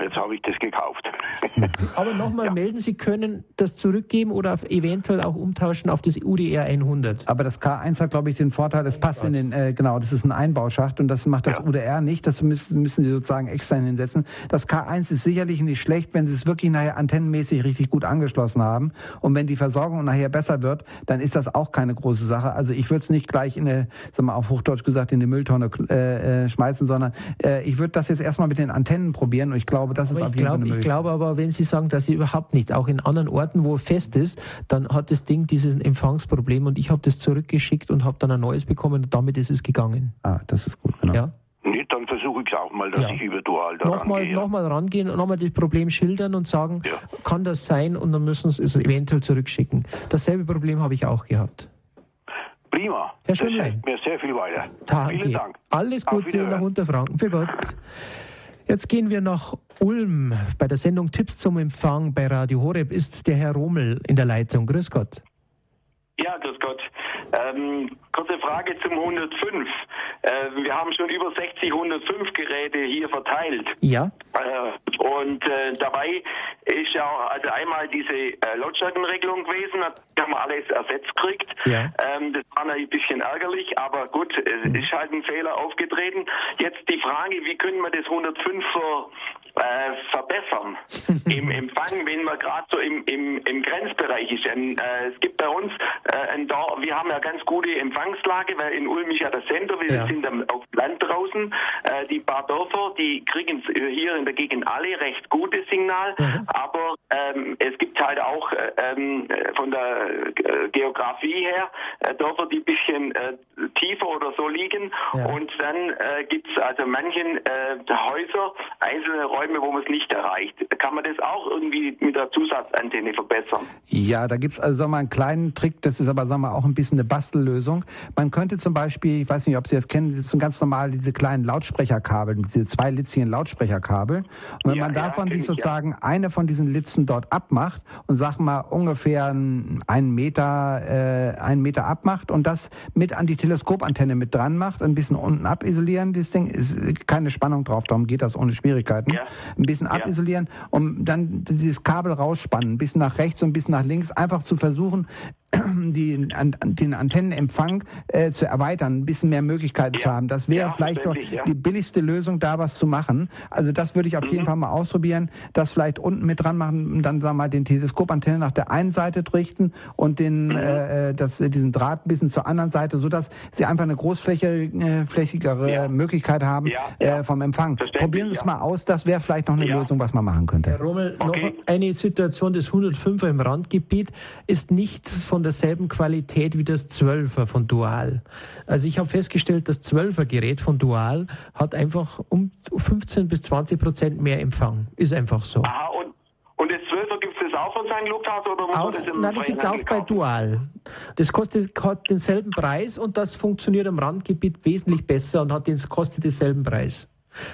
jetzt habe ich das gekauft. Aber nochmal ja. melden, Sie können das zurückgeben oder eventuell auch umtauschen auf das UDR 100. Aber das K1 hat, glaube ich, den Vorteil, es passt in den, äh, genau, das ist ein Einbauschacht und das macht das ja. UDR nicht. Das müssen, müssen Sie sozusagen extra hinsetzen. Das K1 ist sicherlich nicht schlecht, wenn Sie es wirklich nachher antennenmäßig richtig gut angeschlossen haben. Und wenn die Versorgung nachher besser wird, dann ist das auch keine große Sache. Also ich würde es nicht gleich in eine, sagen wir auf Hochdeutsch gesagt, in die Mülltonne äh, äh, schmeißen, sondern äh, ich würde das jetzt erstmal mit den Antennen probieren und ich glaube, das aber ist auf jeden Fall Ich glaube aber, wenn Sie sagen, dass Sie überhaupt nicht, auch in anderen Orten, wo fest ist, dann hat das Ding dieses Empfangsproblem und ich habe das zurückgeschickt und habe dann ein neues bekommen und damit ist es gegangen. Ah, das ist gut, genau. Ja. Nee, dann versuche ich es auch mal, dass ja. ich über Dual da nochmal, rangehe. Nochmal rangehen und nochmal das Problem schildern und sagen, ja. kann das sein und dann müssen Sie es eventuell zurückschicken. Dasselbe Problem habe ich auch gehabt. Prima. Herr Schönlein. mir sehr viel weiter. Danke. Vielen Dank. Alles Gute nach Unterfranken. Für Gott. Jetzt gehen wir nach Ulm. Bei der Sendung Tipps zum Empfang bei Radio Horeb ist der Herr Romel in der Leitung. Grüß Gott. Ja, grüß Gott. Ähm, kurze Frage zum 105. Äh, wir haben schon über 60 105 Geräte hier verteilt. Ja. Äh, und äh, dabei ist ja auch also einmal diese äh, Lautstärkenregelung gewesen, da haben wir alles ersetzt gekriegt. Ja. Ähm, das war ein bisschen ärgerlich, aber gut, es mhm. ist halt ein Fehler aufgetreten. Jetzt die Frage, wie können wir das 105er äh, verbessern im Empfang, wenn man gerade so im, im, im Grenzbereich ist. Ein, äh, es gibt bei uns äh, ein Dorf, wir haben ja ganz gute Empfangslage, weil in Ulm ist ja das Center, wir ja. sind auf Land draußen. Äh, die paar Dörfer, die kriegen hier in der Gegend alle recht gutes Signal, mhm. aber ähm, es gibt halt auch äh, ähm, von der äh, Geografie her äh, Dörfer, die ein bisschen tiefer oder so liegen ja. und dann äh, gibt es also manchen Häuser, einzelne Räume, wo man es nicht erreicht. Kann man das auch irgendwie mit der Zusatzantenne verbessern? Ja, da gibt es also mal, einen kleinen Trick, das ist aber sag mal, auch ein bisschen eine Bastellösung. Man könnte zum Beispiel, ich weiß nicht, ob Sie das kennen, das sind ganz normal diese kleinen Lautsprecherkabel, diese zwei litzigen Lautsprecherkabel. Und wenn ja, man davon ja, sich sozusagen ja. eine von diesen Litzen dort abmacht und sag mal ungefähr einen Meter, äh, einen Meter abmacht und das mit an die Teleskopantenne mit dran macht, ein bisschen unten abisolieren, das Ding ist keine Spannung drauf, darum geht das ohne Schwierigkeiten. Ein bisschen abisolieren und dann dieses Kabel rausspannen, bisschen nach rechts und bisschen nach links, einfach zu versuchen, die, an, den Antennenempfang äh, zu erweitern, ein bisschen mehr Möglichkeiten ja. zu haben. Das wäre ja, vielleicht doch ja. die billigste Lösung, da was zu machen. Also das würde ich auf mhm. jeden Fall mal ausprobieren, das vielleicht unten mit dran machen und dann sagen wir mal den Teleskopantenne nach der einen Seite richten und den mhm. äh, das, diesen Draht ein bisschen zur anderen Seite, so dass sie einfach eine großflächigere äh, Möglichkeit haben äh, vom Empfang. Probieren Sie es mal aus, das wäre vielleicht noch eine Lösung, was man machen könnte. Herr Rommel, okay. noch eine Situation des 105er im Randgebiet ist nicht von derselben Qualität wie das 12er von Dual. Also ich habe festgestellt, das 12er Gerät von Dual hat einfach um 15 bis 20 Prozent mehr Empfang. Ist einfach so. Aha, und, und das 12er gibt es auch von St. Lukas oder muss auch, das im Nein, das gibt es auch bei Dual. Das kostet, hat denselben Preis und das funktioniert am Randgebiet wesentlich besser und hat den, kostet denselben Preis.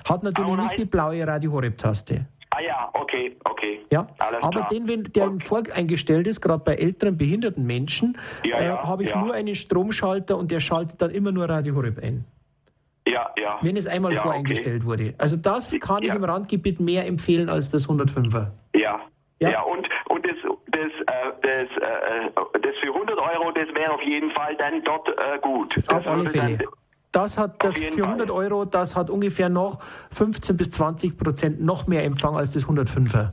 Hat natürlich ah, nicht die blaue Radio Horeb Taste. Ah ja, okay, okay. Ja, Alles aber klar. den, wenn der okay. voreingestellt ist, gerade bei älteren behinderten Menschen, ja, äh, ja, habe ich nur einen Stromschalter und der schaltet dann immer nur Radio Horeb ein. Ja, ja. Wenn es einmal voreingestellt okay. wurde. Also das kann ich im Randgebiet mehr empfehlen als das 105er. Ja. Ja, ja und, und das, das, äh, das, äh, das für 100 Euro, das wäre auf jeden Fall dann dort äh, gut. Auf alle Fälle. Dann, das hat das für 100 Fall. Euro, das hat ungefähr noch 15 bis 20 Prozent noch mehr Empfang als das 105er.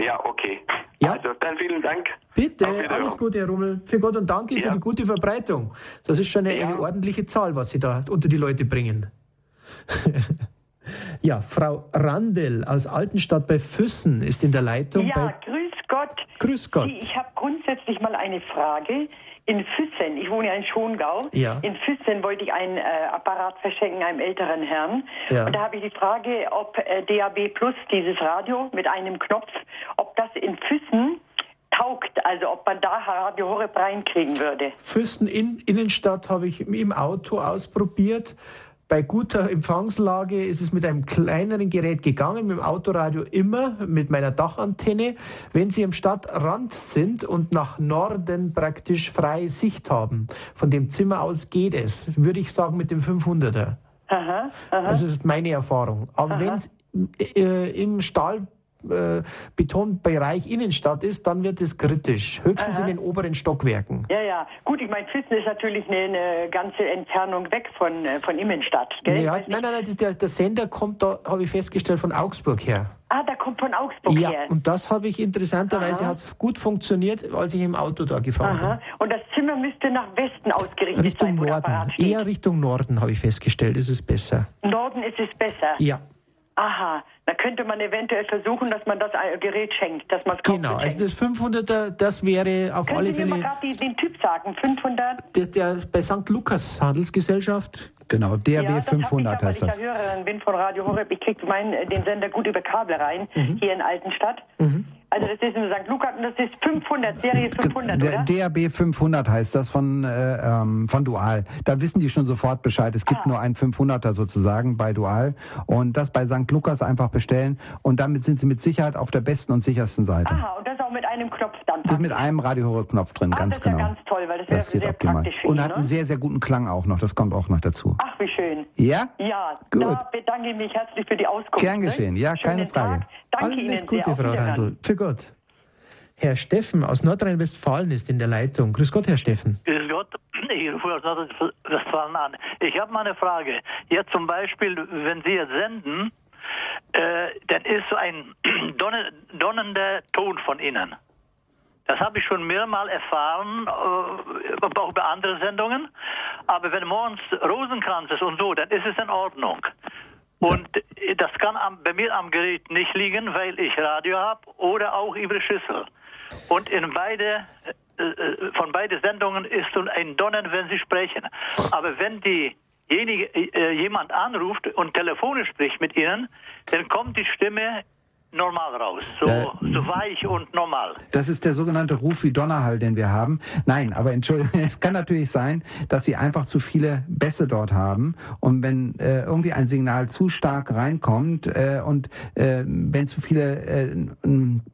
Ja, okay. Ja? Also dann vielen Dank. Bitte, alles Gute, Herr Rummel. Für Gott und danke ja. für die gute Verbreitung. Das ist schon eine, ja. eine ordentliche Zahl, was Sie da unter die Leute bringen. ja, Frau Randel aus Altenstadt bei Füssen ist in der Leitung. Ja, grüß Gott. Grüß Gott. Sie, ich habe grundsätzlich mal eine Frage in Füssen, ich wohne ja in Schongau, ja. in Füssen wollte ich einen äh, Apparat verschenken einem älteren Herrn. Ja. Und da habe ich die Frage, ob äh, DAB Plus, dieses Radio mit einem Knopf, ob das in Füssen taugt, also ob man da Radio Horeb reinkriegen würde. Füssen in, Innenstadt habe ich im Auto ausprobiert. Bei guter Empfangslage ist es mit einem kleineren Gerät gegangen, mit dem Autoradio immer, mit meiner Dachantenne. Wenn Sie am Stadtrand sind und nach Norden praktisch freie Sicht haben, von dem Zimmer aus geht es, würde ich sagen mit dem 500er. Aha, aha. Das ist meine Erfahrung. Aber wenn es äh, im Stahl äh, Betonbereich Innenstadt ist, dann wird es kritisch. Höchstens Aha. in den oberen Stockwerken. Ja, ja. Gut, ich meine, Füssen ist natürlich eine, eine, ganze Entfernung weg von, äh, von Innenstadt. Gell? Ja, nein, nein, nein, der, der Sender kommt da, habe ich festgestellt, von Augsburg her. Ah, der kommt von Augsburg ja, her. und das habe ich interessanterweise hat's gut funktioniert, als ich im Auto da gefahren Aha. bin. Und das Zimmer müsste nach Westen ausgerichtet Richtung sein, Norden. Eher Richtung Norden habe ich festgestellt, ist es besser. Norden ist es besser. Ja. Aha, da könnte man eventuell versuchen, dass man das Gerät schenkt, dass man es Genau, also das 500er, das wäre auf Können alle Sie Fälle... Können Sie gerade den Typ sagen, 500? Der, der bei St. Lukas Handelsgesellschaft. Genau, DRB ja, 500 ich heißt das. Ich Hörerin bin von Radio Horeb, ich kriege den Sender gut über Kabel rein, mhm. hier in Altenstadt. Mhm. Also das ist in St. Lukas und das ist 500, Serie 500, oder? DAB 500 heißt das von, äh, ähm, von Dual. Da wissen die schon sofort Bescheid. Es gibt ah. nur einen 500er sozusagen bei Dual und das bei St. Lukas einfach bestellen und damit sind sie mit Sicherheit auf der besten und sichersten Seite. Aha, und das auch mit einem Knopf dann? Das ist mit einem Radiohörer-Knopf drin, ah, ganz das ist genau. Ja ganz toll, weil das, das geht sehr optimal. praktisch für Und hat einen sehr, sehr guten Klang auch noch, das kommt auch noch dazu. Ach, wie schön. Ja? Ja, Gut. da bedanke ich mich herzlich für die Auskunft. Gern geschehen, ja, keine Frage. Tag. Danke Alles Ihnen Gute, sehr. Frau Randl. Für Gott. Herr Steffen aus Nordrhein-Westfalen ist in der Leitung. Grüß Gott, Herr Steffen. Grüß Gott, ich rufe aus Nordrhein-Westfalen an. Ich habe mal eine Frage. Jetzt zum Beispiel, wenn Sie jetzt senden, äh, dann ist so ein donnender Ton von Ihnen. Das habe ich schon mehrmals erfahren, äh, auch bei anderen Sendungen. Aber wenn morgens Rosenkranz ist und so, dann ist es in Ordnung. Und das kann am, bei mir am Gerät nicht liegen, weil ich Radio habe oder auch über Schüssel. Und in beide, äh, äh von beiden Sendungen ist ein Donnern, wenn sie sprechen. Aber wenn äh, jemand anruft und telefonisch spricht mit ihnen, dann kommt die Stimme normal raus. So, äh, so weich und normal. Das ist der sogenannte Ruf wie Donnerhall, den wir haben. Nein, aber Entschuldigung, es kann natürlich sein, dass Sie einfach zu viele Bässe dort haben. Und wenn äh, irgendwie ein Signal zu stark reinkommt äh, und äh, wenn zu viele äh,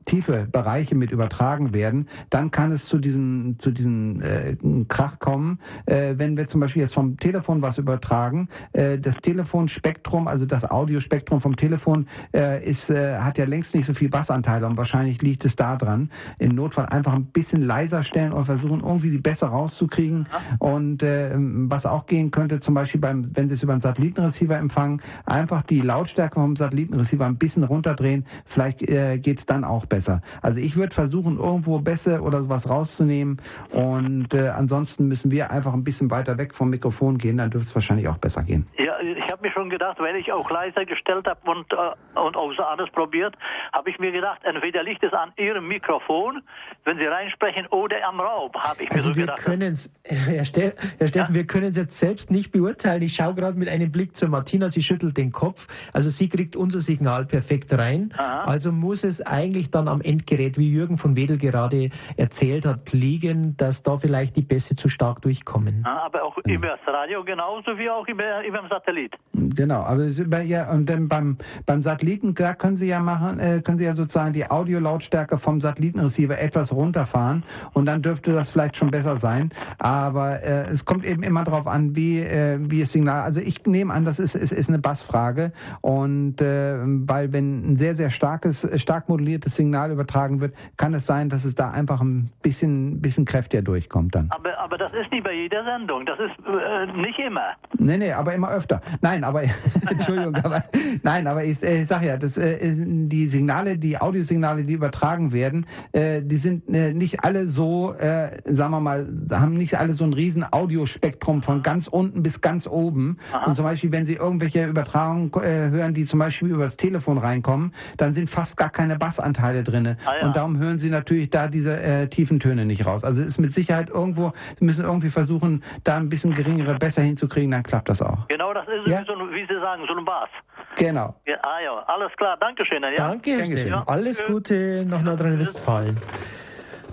tiefe Bereiche mit übertragen werden, dann kann es zu diesem, zu diesem äh, Krach kommen. Wenn wir zum Beispiel jetzt vom Telefon was übertragen, das Telefonspektrum, also das Audiospektrum vom Telefon, ist, hat ja längst nicht so viel Bassanteile und wahrscheinlich liegt es da dran. Im Notfall einfach ein bisschen leiser stellen und versuchen irgendwie die besser rauszukriegen. Und äh, was auch gehen könnte, zum Beispiel beim, wenn Sie es über einen Satellitenreceiver empfangen, einfach die Lautstärke vom Satellitenreceiver ein bisschen runterdrehen. Vielleicht äh, geht es dann auch besser. Also ich würde versuchen, irgendwo besser oder sowas rauszunehmen. Und äh, ansonsten müssen wir einfach ein bisschen weiter weg vom Mikrofon gehen, dann dürfte es wahrscheinlich auch besser gehen. Ja, ich habe mir schon gedacht, wenn ich auch leiser gestellt habe und, äh, und auch so alles probiert, habe ich mir gedacht, entweder liegt es an Ihrem Mikrofon, wenn Sie reinsprechen, oder am Raum, habe ich also mir so wir gedacht. Können's, Herr, Ste Herr Steffen, ja? wir können es jetzt selbst nicht beurteilen. Ich schaue gerade mit einem Blick zur Martina, sie schüttelt den Kopf. Also sie kriegt unser Signal perfekt rein. Aha. Also muss es eigentlich dann am Endgerät, wie Jürgen von Wedel gerade erzählt hat, liegen, dass da vielleicht die Bässe zu stark durchkommen. Ja, aber auch ja. über das Radio genauso wie auch über, über den Satellit. Genau, aber ja, und dann beim, beim Satelliten, da können Sie ja machen, äh, können Sie ja sozusagen die Audiolautstärke vom Satellitenreceiver etwas runterfahren und dann dürfte das vielleicht schon besser sein. Aber äh, es kommt eben immer darauf an, wie, äh, wie das Signal. Also ich nehme an, das ist, ist, ist eine Bassfrage. Und äh, weil wenn ein sehr, sehr starkes, stark moduliertes Signal übertragen wird, kann es sein, dass es da einfach ein bisschen, bisschen kräftiger durchkommt dann. Aber, aber das ist nicht bei jeder Sendung. Das ist äh, nicht immer. Nee, nee, aber immer öfter. Nein, aber Entschuldigung, aber nein, aber ich, ich sage ja, das, äh, die Signale, die Audiosignale, die übertragen werden, äh, die sind äh, nicht alle so, äh, sagen wir mal, haben nicht alle so ein riesen Audiospektrum von ganz unten bis ganz oben. Aha. Und zum Beispiel, wenn Sie irgendwelche Übertragungen äh, hören, die zum Beispiel über das Telefon reinkommen, dann sind fast gar keine Bassanteile drin. Ah, ja. Und darum hören Sie natürlich da diese äh, tiefen Töne nicht raus. Also es ist mit Sicherheit irgendwo, Sie müssen irgendwie versuchen, da ein bisschen geringere besser hinzukriegen, dann klappt das auch. Genau, das ist ja? so, wie Sie sagen, so ein Bass. Genau. Ja, ah ja, alles klar, Dankeschön. Ja? Danke, Herr ja. Alles Gute nach Nordrhein-Westfalen.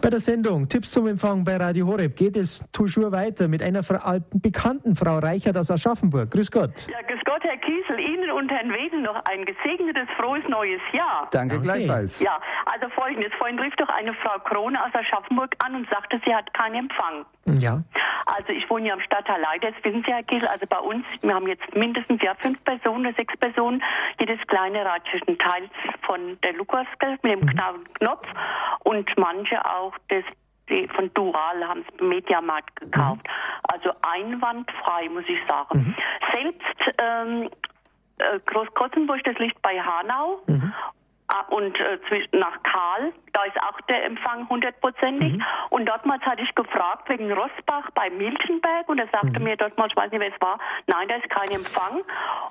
Bei der Sendung Tipps zum Empfang bei Radio Horeb geht es toujours weiter mit einer alten bekannten Frau Reichert aus Aschaffenburg. Grüß Gott. Ja, grüß Kiesel. Ihnen und Herrn Wedel noch ein gesegnetes, frohes neues Jahr. Danke okay. gleichfalls. Ja, also folgendes. Vorhin rief doch eine Frau Krone aus Aschaffenburg an und sagte, sie hat keinen Empfang. Ja. Also ich wohne ja am Stadtteil Leiter, das wissen Sie, Herr Kiesel. Also bei uns, wir haben jetzt mindestens ja fünf Personen oder sechs Personen, jedes kleine Radchen teils von der Lukasgeld mit dem mhm. Knopf und manche auch das die von Dural haben es beim Mediamarkt gekauft. Mhm. Also einwandfrei, muss ich sagen. Mhm. Selbst ähm, äh, Großkotzenburg, das liegt bei Hanau. Mhm. Ah, und äh, nach Karl, da ist auch der Empfang hundertprozentig. Mhm. Und dortmals hatte ich gefragt wegen Rossbach bei Milchenberg und er sagte mhm. mir dortmals, ich weiß nicht, wer es war, nein, da ist kein Empfang.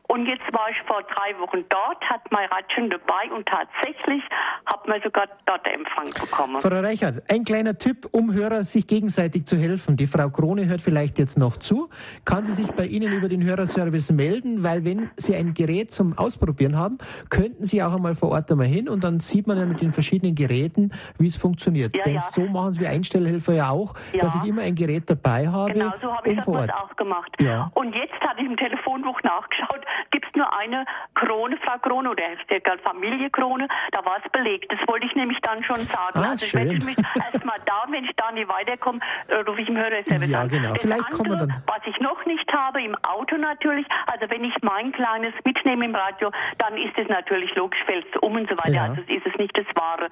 Und jetzt war ich vor drei Wochen dort, hat mein Radchen dabei und tatsächlich hat man sogar dort Empfang bekommen. Frau Reichert, ein kleiner Tipp, um Hörer sich gegenseitig zu helfen. Die Frau Krone hört vielleicht jetzt noch zu. Kann sie sich bei Ihnen über den Hörerservice melden, weil wenn Sie ein Gerät zum Ausprobieren haben, könnten Sie auch einmal vor Ort einmal hin und dann sieht man ja mit den verschiedenen Geräten, wie es funktioniert. Ja, Denn ja. so machen es wir Einstellhelfer ja auch, ja. dass ich immer ein Gerät dabei habe. Genau, so habe ich das auch gemacht. Ja. Und jetzt hatte ich im Telefonbuch nachgeschaut, gibt es nur eine Krone, Frau Krone oder der Familie Krone, da war es belegt. Das wollte ich nämlich dann schon sagen. Ah, also ich werde mich erstmal da, wenn ich da nicht weiterkomme, äh, rufe ich im Hörerservice ja, Genau. Das Vielleicht andere, kommen wir dann. Was ich noch nicht habe, im Auto natürlich, also wenn ich mein kleines mitnehme im Radio, dann ist es natürlich logisch, fällt es um und so weiter. Ja. Also ist es nicht das Wahre.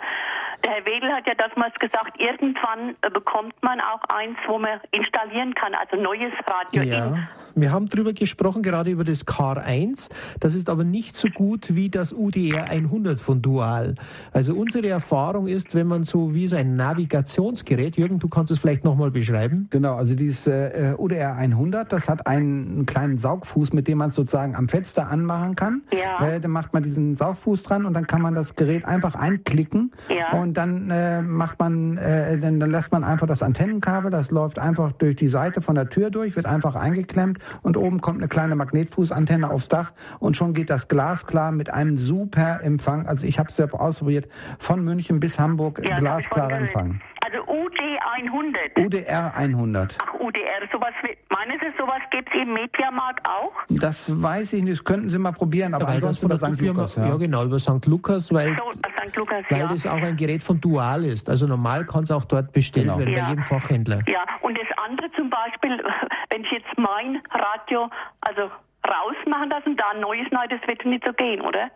Der Herr Wedel hat ja damals gesagt, irgendwann äh, bekommt man auch eins, wo man installieren kann, also neues Radio. Ja. In. Wir haben darüber gesprochen, gerade über das Car 1. Das ist aber nicht so gut wie das UDR 100 von Dual. Also unsere Erfahrung ist, wenn man so wie so ein Navigationsgerät, Jürgen, du kannst es vielleicht nochmal beschreiben. Genau, also dieses äh, UDR 100, das hat einen kleinen Saugfuß, mit dem man es sozusagen am Fenster anmachen kann. Ja. Äh, dann macht man diesen Saugfuß dran und dann kann man das Gerät einfach einklicken ja. und dann äh, macht man, äh, dann, dann lässt man einfach das Antennenkabel, das läuft einfach durch die Seite von der Tür durch, wird einfach eingeklemmt und oben kommt eine kleine Magnetfußantenne aufs Dach und schon geht das glasklar mit einem super Empfang. Also ich habe es selbst ausprobiert, von München bis Hamburg ja, glasklarer Empfang. Also UD 100. UDR 100. Ach, UDR, sowas, meinen Sie, sowas gibt es im Mediamarkt auch? Das weiß ich nicht, das könnten Sie mal probieren, aber ja, ansonsten über St. Lukas. Ja. ja. genau, über St. Lukas, weil, so, St. Lukas, weil ja. das auch ein Gerät von Dual ist. Also normal kann es auch dort bestellt genau. werden, bei jedem Fachhändler. Ja, und das andere zum Beispiel, wenn ich jetzt mein Radio, also rausmachen lasse und da ein neues, nein, das wird nicht so gehen, oder?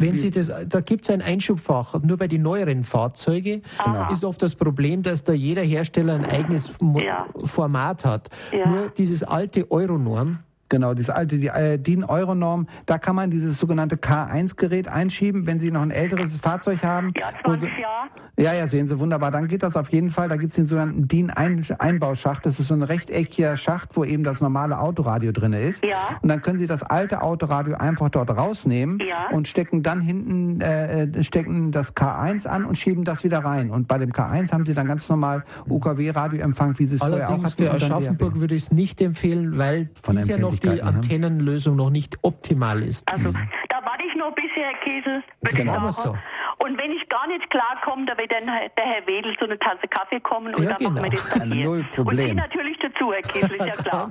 Wenn Sie das, da gibt es ein Einschubfach. Nur bei den neueren Fahrzeugen genau. ist oft das Problem, dass da jeder Hersteller ein eigenes ja. Format hat. Ja. Nur dieses alte Euronorm, Genau, das alte, die äh, DIN-Euro-Norm, da kann man dieses sogenannte K1-Gerät einschieben, wenn Sie noch ein älteres Fahrzeug haben. Ja, 20 Jahre. Ja, ja, sehen Sie, wunderbar. Dann geht das auf jeden Fall. Da gibt es den sogenannten DIN-Einbauschacht. Das ist so ein rechteckiger Schacht, wo eben das normale Autoradio drin ist. Ja. Und dann können Sie das alte Autoradio einfach dort rausnehmen ja. und stecken dann hinten, äh, stecken das K1 an und schieben das wieder rein. Und bei dem K1 haben Sie dann ganz normal UKW-Radioempfang, wie Sie es vorher auch hatten. Für Aschaffenburg würde ich es nicht empfehlen, weil Von ja noch die Antennenlösung noch nicht optimal ist. Also, noch bisher, Kiesel. Genau so. Und wenn ich gar nicht klarkomme, da wird dann der Herr Wedel so eine Tasse Kaffee kommen und ja, dann genau. machen wir das dann hier. Null Problem. Und Sie natürlich dazu, Herr Kiesel, ist ja klar.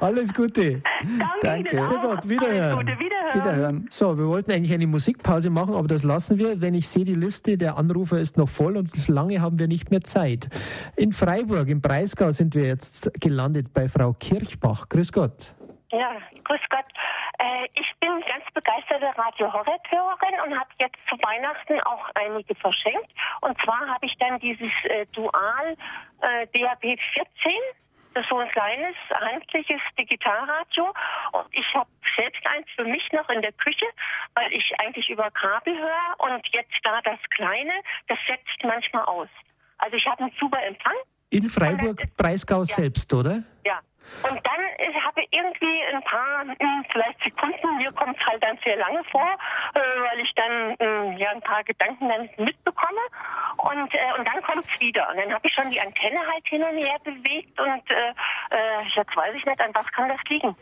Alles Gute. Danke, Danke. Ihnen auch. Gott, wiederhören. Alles Gute, wiederhören. Wiederhören. So, wir wollten eigentlich eine Musikpause machen, aber das lassen wir. Wenn ich sehe, die Liste der Anrufer ist noch voll und lange haben wir nicht mehr Zeit. In Freiburg, im Breisgau, sind wir jetzt gelandet bei Frau Kirchbach. Grüß Gott. Ja, grüß Gott. Äh, ich bin ganz begeisterte Radio Horror-Hörerin und habe jetzt zu Weihnachten auch einige verschenkt. Und zwar habe ich dann dieses äh, Dual äh, DAB 14 das ist so ein kleines, handliches Digitalradio. Und ich habe selbst eins für mich noch in der Küche, weil ich eigentlich über Kabel höre. Und jetzt da das kleine, das setzt manchmal aus. Also ich habe einen super Empfang. In Freiburg-Breisgau ja. selbst, oder? Ja. Und dann ich habe irgendwie ein paar, hm, vielleicht Sekunden, mir kommt es halt dann sehr lange vor, äh, weil ich dann hm, ja ein paar Gedanken dann mitbekomme und, äh, und dann kommt es wieder. Und dann habe ich schon die Antenne halt hin und her bewegt und äh, jetzt weiß ich nicht, an was kann das liegen.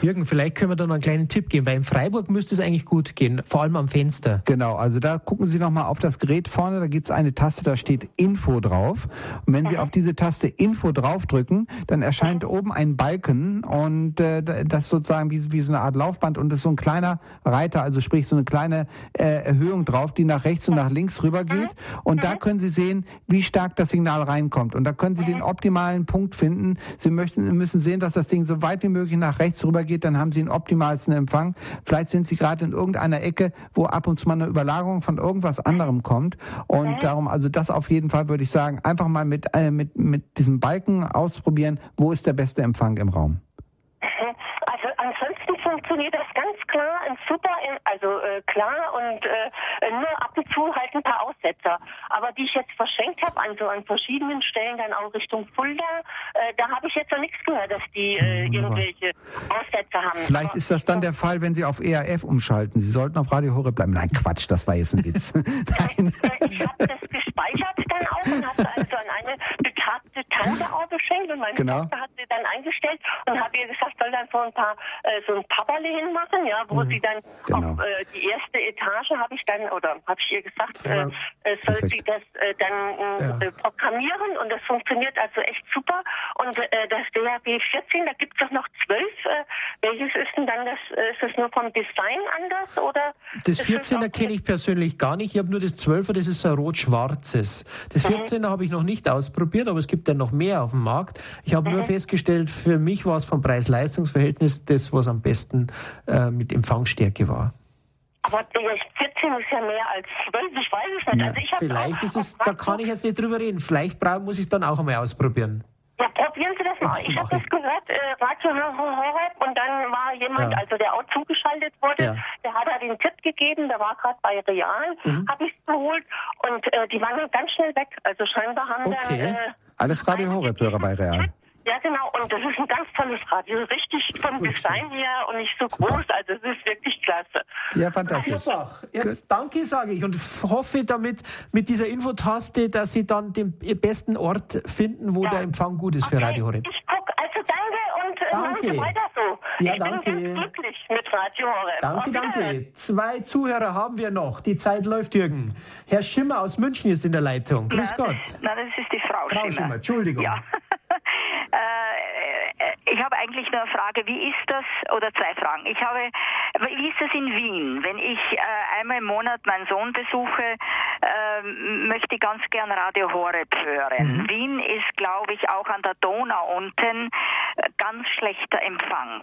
Jürgen, vielleicht können wir da noch einen kleinen Tipp geben, weil in Freiburg müsste es eigentlich gut gehen, vor allem am Fenster. Genau, also da gucken Sie nochmal auf das Gerät vorne, da gibt es eine Taste, da steht Info drauf. Und wenn Sie auf diese Taste Info draufdrücken, dann erscheint oben ein Balken und äh, das sozusagen wie, wie so eine Art Laufband und das ist so ein kleiner Reiter, also sprich so eine kleine äh, Erhöhung drauf, die nach rechts und nach links rüber geht. Und da können Sie sehen, wie stark das Signal reinkommt. Und da können Sie den optimalen Punkt finden. Sie möchten, müssen sehen, dass das Ding so weit wie möglich nach rechts rüber geht, dann haben Sie den optimalsten Empfang. Vielleicht sind Sie gerade in irgendeiner Ecke, wo ab und zu mal eine Überlagerung von irgendwas anderem kommt. Und mhm. darum, also das auf jeden Fall würde ich sagen, einfach mal mit, äh, mit, mit diesem Balken ausprobieren, wo ist der beste Empfang im Raum. Funktioniert das ganz klar und super, also äh, klar und äh, nur ab und zu halt ein paar Aussetzer. Aber die ich jetzt verschenkt habe, also an verschiedenen Stellen dann auch Richtung Fulda, äh, da habe ich jetzt noch nichts gehört, dass die äh, irgendwelche Aussetzer haben. Vielleicht Aber ist das dann der Fall, wenn Sie auf ERF umschalten. Sie sollten auf Radio Horeb bleiben. Nein, Quatsch, das war jetzt ein Witz. Nein. Äh, ich habe das gespeichert dann auch und habe auch geschenkt und meine genau. Tochter hat sie dann eingestellt und habe ihr gesagt, soll dann so ein paar äh, so ein Pabberle hinmachen, ja, wo mhm. sie dann genau. auf äh, die erste Etage habe ich dann oder habe ich ihr gesagt, ja. äh, soll Perfekt. sie das äh, dann äh, ja. programmieren und das funktioniert also echt super. Und äh, das DHB 14, da gibt es doch noch zwölf. Äh, welches ist denn dann das? Ist das nur vom Design anders oder? Das 14er kenne ich persönlich gar nicht. Ich habe nur das 12er, das ist so ein rot-schwarzes. Das 14er mhm. habe ich noch nicht ausprobiert, aber es gibt dann noch mehr auf dem Markt. Ich habe mhm. nur festgestellt, für mich war es vom Preis-Leistungs-Verhältnis das, was am besten äh, mit Empfangsstärke war. Aber 14 ist ja mehr als 12, ich weiß es nicht. Ja, also vielleicht ist es, da kann ich jetzt nicht drüber reden. Vielleicht muss ich es dann auch einmal ausprobieren. Ja, probieren Sie das. Ich habe das gehört, äh, Radio Horeb, und dann war jemand, ja. also der auch zugeschaltet wurde, ja. der hat da den Tipp gegeben, der war gerade bei Real, mhm. habe ich geholt und äh, die waren dann ganz schnell weg. Also scheinbar haben okay. dann... Äh, Alles Radio Horeb-Hörer bei Real. Ja, genau. Und das ist ein ganz tolles Radio. Richtig vom Design her und nicht so Super. groß. Also es ist wirklich klasse. Ja, fantastisch. Super. Jetzt danke, sage ich. Und hoffe damit mit dieser Infotaste, dass Sie dann den besten Ort finden, wo ja. der Empfang gut ist okay. für Radio Horeb. Ich gucke. Also danke und äh, danke. weiter so. Ja, ich danke. bin ganz glücklich mit Radio Horeb. Danke, danke. Zwei Zuhörer haben wir noch. Die Zeit läuft, Jürgen. Herr Schimmer aus München ist in der Leitung. Grüß Gott. Nein, das ist die Frau, Frau Schimmer. Schimmer. Entschuldigung. Ja. Habe eigentlich nur eine Frage, wie ist das, oder zwei Fragen. Ich habe, wie ist das in Wien? Wenn ich äh, einmal im Monat meinen Sohn besuche, äh, äh, möchte ganz gern Radio Horeb hören. Mhm. Wien ist, glaube ich, auch an der Donau unten äh, ganz schlechter Empfang.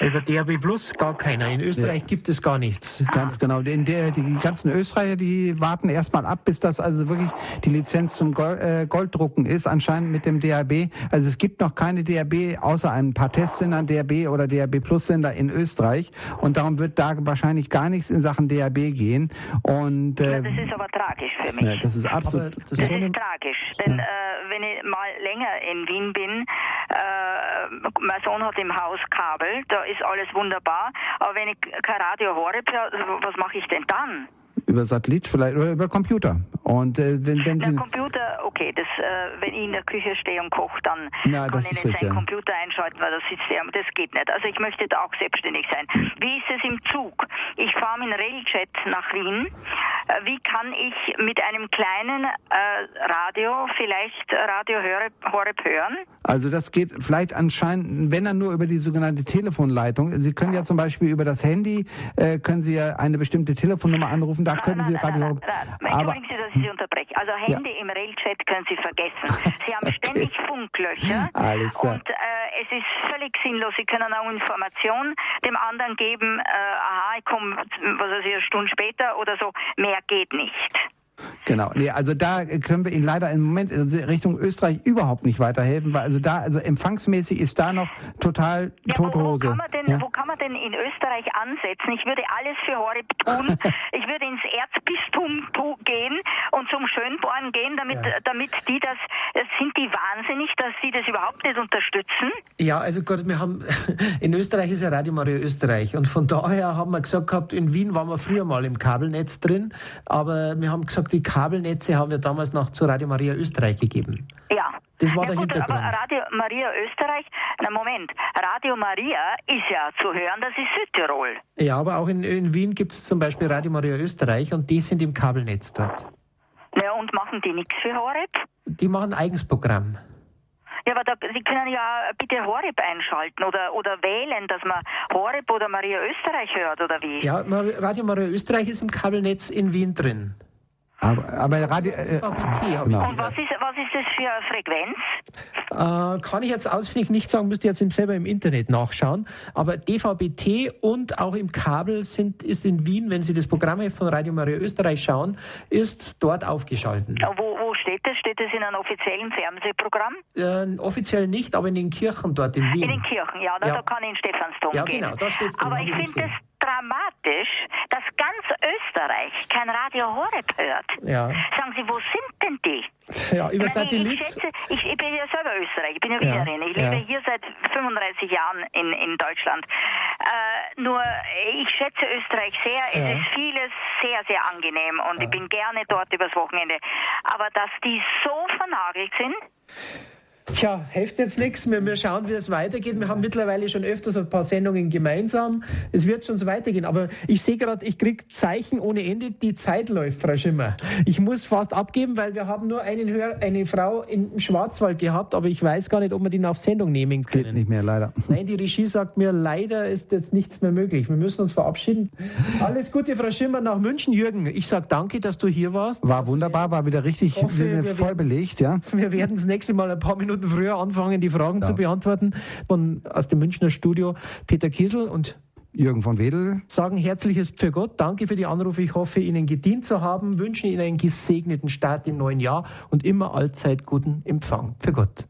Über DRB Plus gar keiner. In Österreich ja. gibt es gar nichts. Ganz genau. Die, die ganzen Österreicher, die warten erstmal ab, bis das also wirklich die Lizenz zum äh, Golddrucken ist, anscheinend mit dem DRB. Also es gibt noch keine DRB, außer ein paar Testsendern, DRB oder DRB Plus Sender in Österreich. Und darum wird da wahrscheinlich gar nichts in Sachen DRB gehen. Und, äh, ja, das ist aber tragisch für mich. Ja, das ist absolut. das, das ist, ist tragisch. Denn ja. äh, wenn ich mal länger in Wien bin, äh, mein Sohn hat im Haus Kabel, da ist alles wunderbar. Aber wenn ich kein Radio höre, was mache ich denn dann? Über Satellit vielleicht oder über Computer. Und äh, wenn, wenn Sie. Der Computer, okay, das, äh, wenn ich in der Küche stehe und koche, dann ja, kann ich nicht richtig, ja. Computer einschalten, weil da sitzt er. Das geht nicht. Also ich möchte da auch selbstständig sein. Wie ist es im Zug? Ich fahre mit dem Railjet nach Wien. Äh, wie kann ich mit einem kleinen äh, Radio vielleicht Radio Horeb hören? Also das geht vielleicht anscheinend, wenn dann nur über die sogenannte Telefonleitung. Sie können ja zum Beispiel über das Handy, äh, können Sie ja eine bestimmte Telefonnummer anrufen, da können Sie Radio... Sie, dass ich Sie unterbreche. Also Handy ja. im Railchat können Sie vergessen. Sie haben ständig Funklöcher Alles klar. und äh, es ist völlig sinnlos. Sie können auch Informationen dem anderen geben, äh, aha, ich komme, was weiß ich, eine Stunde später oder so. Mehr geht nicht. Genau, nee, also da können wir Ihnen leider im Moment in Richtung Österreich überhaupt nicht weiterhelfen, weil also da, also empfangsmäßig ist da noch total ja, tote wo, wo Hose. Kann man denn, ja? Wo kann man denn in Österreich ansetzen? Ich würde alles für Horeb tun. ich würde ins Erzbistum gehen und zum Schönborn gehen, damit, ja. damit die das, sind die wahnsinnig, dass sie das überhaupt nicht unterstützen? Ja, also Gott, wir haben, in Österreich ist ja Radio Maria Österreich und von daher haben wir gesagt gehabt, in Wien waren wir früher mal im Kabelnetz drin, aber wir haben gesagt, die Kabelnetze haben wir damals noch zu Radio Maria Österreich gegeben. Ja. Das war ja, der gut, Hintergrund. Aber Radio Maria Österreich, na Moment, Radio Maria ist ja zu hören, das ist Südtirol. Ja, aber auch in, in Wien gibt es zum Beispiel Radio Maria Österreich und die sind im Kabelnetz dort. Ja, und machen die nichts für Horeb? Die machen ein eigenes Programm. Ja, aber da, Sie können ja bitte Horeb einschalten oder, oder wählen, dass man Horeb oder Maria Österreich hört, oder wie? Ja, Radio Maria Österreich ist im Kabelnetz in Wien drin. Aber, aber Radio. Äh, genau. Und was ist, was ist das für eine Frequenz? Äh, kann ich jetzt auswendig nicht sagen, müsste jetzt selber im Internet nachschauen. Aber DVB-T und auch im Kabel sind, ist in Wien, wenn Sie das Programm von Radio Maria Österreich schauen, ist dort aufgeschaltet. Wo, wo steht das? Steht das in einem offiziellen Fernsehprogramm? Äh, offiziell nicht, aber in den Kirchen dort in Wien. In den Kirchen, ja, da, ja. da kann ich in Stephansdom ja, gehen. Ja, genau, da steht Aber ich finde das dramatisch, dass ganz Österreich kein Radio Horeb hört. Ja. Sagen Sie, wo sind denn die? Ja, über ich meine, Satellit. Ich, schätze, ich, ich, bin ja selber Österreich, ich bin ja Wienerin. Ich lebe ja. hier seit 35 Jahren in, in Deutschland. Äh, nur, ich schätze Österreich sehr. Es ist vieles sehr, sehr angenehm und ich bin gerne dort übers Wochenende. Aber dass die so vernagelt sind, Tja, hilft jetzt nichts. Wir, wir schauen, wie es weitergeht. Wir haben mittlerweile schon öfters ein paar Sendungen gemeinsam. Es wird schon so weitergehen. Aber ich sehe gerade, ich kriege Zeichen ohne Ende. Die Zeit läuft, Frau Schimmer. Ich muss fast abgeben, weil wir haben nur einen Hör eine Frau im Schwarzwald gehabt, aber ich weiß gar nicht, ob wir die auf Sendung nehmen können. Geht nicht mehr, leider. Nein, die Regie sagt mir, leider ist jetzt nichts mehr möglich. Wir müssen uns verabschieden. Alles Gute, Frau Schimmer, nach München. Jürgen, ich sage danke, dass du hier warst. War wunderbar, war wieder richtig hoffe, wir voll werden, belegt, ja. Wir werden das nächste Mal ein paar Minuten Minuten früher anfangen, die Fragen ja. zu beantworten. Von, aus dem Münchner Studio Peter Kiesel und Jürgen von Wedel. Sagen herzliches für Gott. Danke für die Anrufe. Ich hoffe, Ihnen gedient zu haben. Wünschen Ihnen einen gesegneten Start im neuen Jahr und immer allzeit guten Empfang. Für Gott.